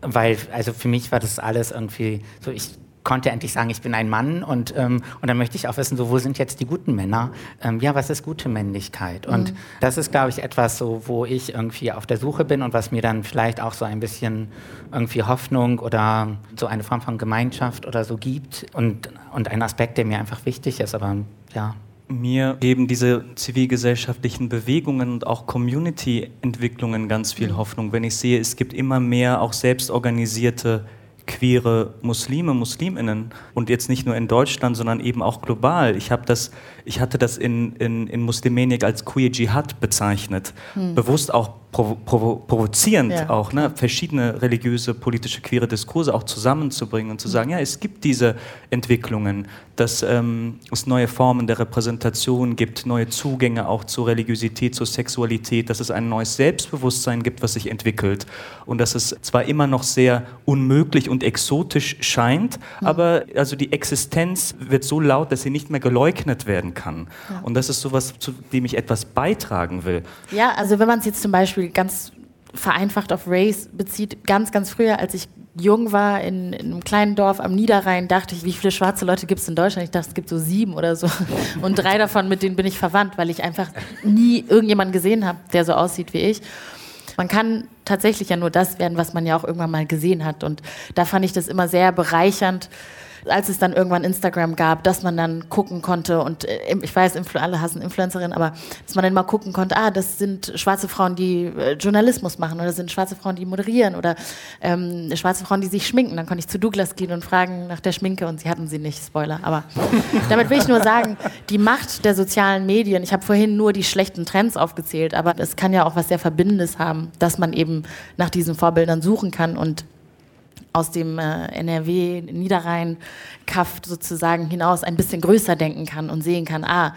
Speaker 6: weil also für mich war das alles irgendwie so, ich konnte endlich sagen, ich bin ein Mann und, ähm, und dann möchte ich auch wissen, so, wo sind jetzt die guten Männer? Ähm, ja, was ist gute Männlichkeit? Und mhm. das ist, glaube ich, etwas, so, wo ich irgendwie auf der Suche bin und was mir dann vielleicht auch so ein bisschen irgendwie Hoffnung oder so eine Form von Gemeinschaft oder so gibt und, und ein Aspekt, der mir einfach wichtig ist, aber ja.
Speaker 5: Mir geben diese zivilgesellschaftlichen Bewegungen und auch Community-Entwicklungen ganz viel mhm. Hoffnung, wenn ich sehe, es gibt immer mehr auch selbstorganisierte queere Muslime, Musliminnen und jetzt nicht nur in Deutschland, sondern eben auch global. Ich habe das, ich hatte das in, in, in Muslimenic als Queer Jihad bezeichnet, hm. bewusst auch provo provo provozierend ja. auch, ne, verschiedene religiöse, politische, queere Diskurse auch zusammenzubringen und zu hm. sagen, ja, es gibt diese Entwicklungen, dass ähm, es neue Formen der Repräsentation gibt, neue Zugänge auch zur Religiosität, zur Sexualität, dass es ein neues Selbstbewusstsein gibt, was sich entwickelt und dass es zwar immer noch sehr unmöglich und exotisch scheint, mhm. aber also die Existenz wird so laut, dass sie nicht mehr geleugnet werden kann. Ja. Und das ist sowas, zu dem ich etwas beitragen will.
Speaker 4: Ja, also wenn man es jetzt zum Beispiel ganz vereinfacht auf Race bezieht, ganz, ganz früher, als ich jung war, in, in, einem kleinen Dorf am Niederrhein, dachte ich, wie viele schwarze Leute gibt es in Deutschland? Ich dachte, es gibt so sieben oder so. <laughs> Und drei davon, mit denen bin ich verwandt, weil ich einfach nie irgendjemanden gesehen habe, der so aussieht wie ich. Man kann tatsächlich ja nur das werden, was man ja auch irgendwann mal gesehen hat. Und da fand ich das immer sehr bereichernd, als es dann irgendwann Instagram gab, dass man dann gucken konnte und äh, ich weiß, alle hassen Influencerinnen, aber dass man dann mal gucken konnte, ah, das sind schwarze Frauen, die äh, Journalismus machen oder das sind schwarze Frauen, die moderieren oder ähm, schwarze Frauen, die sich schminken. Dann konnte ich zu Douglas gehen und fragen nach der Schminke und sie hatten sie nicht, Spoiler. Aber <laughs> damit will ich nur sagen, die Macht der sozialen Medien, ich habe vorhin nur die schlechten Trends aufgezählt, aber es kann ja auch was sehr Verbindendes haben, dass man eben nach diesen Vorbildern suchen kann und aus dem äh, NRW Niederrhein-Kaft sozusagen hinaus ein bisschen größer denken kann und sehen kann, ah,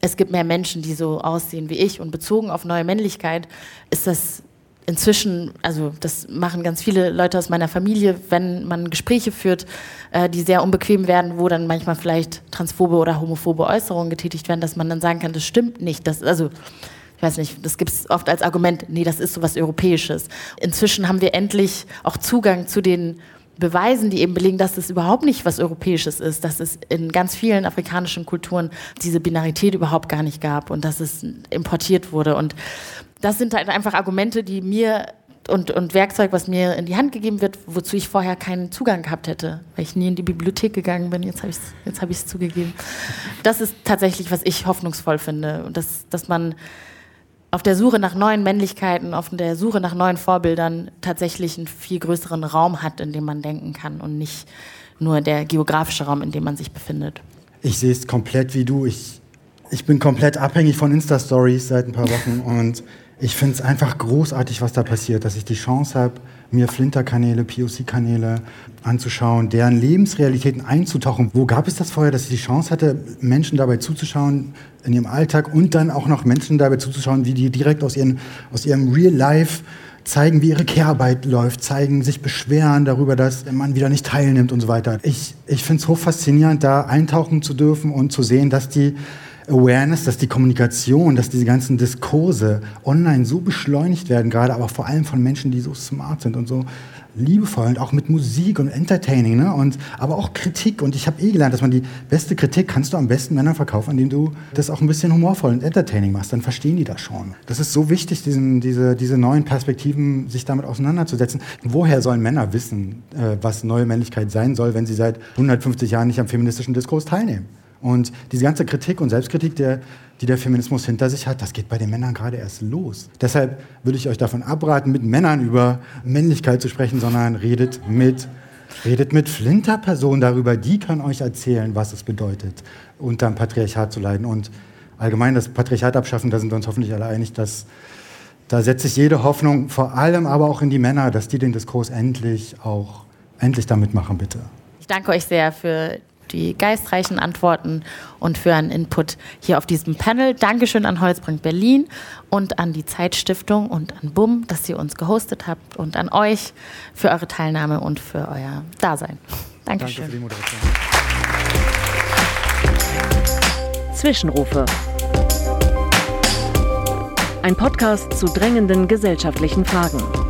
Speaker 4: es gibt mehr Menschen, die so aussehen wie ich und bezogen auf neue Männlichkeit ist das inzwischen, also das machen ganz viele Leute aus meiner Familie, wenn man Gespräche führt, äh, die sehr unbequem werden, wo dann manchmal vielleicht transphobe oder homophobe Äußerungen getätigt werden, dass man dann sagen kann, das stimmt nicht. Das, also ich weiß nicht, das gibt es oft als Argument, nee, das ist so was Europäisches. Inzwischen haben wir endlich auch Zugang zu den Beweisen, die eben belegen, dass es überhaupt nicht was Europäisches ist, dass es in ganz vielen afrikanischen Kulturen diese Binarität überhaupt gar nicht gab und dass es importiert wurde. Und das sind halt einfach Argumente, die mir und, und Werkzeug, was mir in die Hand gegeben wird, wozu ich vorher keinen Zugang gehabt hätte, weil ich nie in die Bibliothek gegangen bin. Jetzt habe ich es hab zugegeben. Das ist tatsächlich, was ich hoffnungsvoll finde. Dass, dass man auf der Suche nach neuen Männlichkeiten, auf der Suche nach neuen Vorbildern tatsächlich einen viel größeren Raum hat, in dem man denken kann und nicht nur der geografische Raum, in dem man sich befindet.
Speaker 1: Ich sehe es komplett wie du. Ich, ich bin komplett abhängig von Insta-Stories seit ein paar Wochen und ich finde es einfach großartig, was da passiert, dass ich die Chance habe, mir Flinter-Kanäle, POC-Kanäle anzuschauen, deren Lebensrealitäten einzutauchen. Wo gab es das vorher, dass ich die Chance hatte, Menschen dabei zuzuschauen in ihrem Alltag und dann auch noch Menschen dabei zuzuschauen, wie die direkt aus, ihren, aus ihrem Real Life zeigen, wie ihre Care-Arbeit läuft, zeigen, sich beschweren darüber, dass man wieder nicht teilnimmt und so weiter. Ich, ich finde es hochfaszinierend, da eintauchen zu dürfen und zu sehen, dass die Awareness, dass die Kommunikation, dass diese ganzen Diskurse online so beschleunigt werden, gerade aber vor allem von Menschen, die so smart sind und so liebevoll und auch mit Musik und Entertaining, ne? und, aber auch Kritik. Und ich habe eh gelernt, dass man die beste Kritik kannst du am besten Männern verkaufen, indem du das auch ein bisschen humorvoll und entertaining machst. Dann verstehen die das schon. Das ist so wichtig, diesen, diese, diese neuen Perspektiven, sich damit auseinanderzusetzen. Woher sollen Männer wissen, äh, was neue Männlichkeit sein soll, wenn sie seit 150 Jahren nicht am feministischen Diskurs teilnehmen? Und diese ganze Kritik und Selbstkritik, der, die der Feminismus hinter sich hat, das geht bei den Männern gerade erst los. Deshalb würde ich euch davon abraten, mit Männern über Männlichkeit zu sprechen, sondern redet mit, redet mit Flinterpersonen darüber. Die kann euch erzählen, was es bedeutet, unter dem Patriarchat zu leiden. Und allgemein das Patriarchat abschaffen, da sind wir uns hoffentlich alle einig, dass da setze ich jede Hoffnung, vor allem aber auch in die Männer, dass die den Diskurs endlich auch endlich damit machen, bitte.
Speaker 4: Ich danke euch sehr für die geistreichen Antworten und für einen Input hier auf diesem Panel. Dankeschön an Holzbrink Berlin und an die Zeitstiftung und an BUM, dass ihr uns gehostet habt und an euch für eure Teilnahme und für euer Dasein. Dankeschön. Danke für die Moderation.
Speaker 2: Zwischenrufe. Ein Podcast zu drängenden gesellschaftlichen Fragen.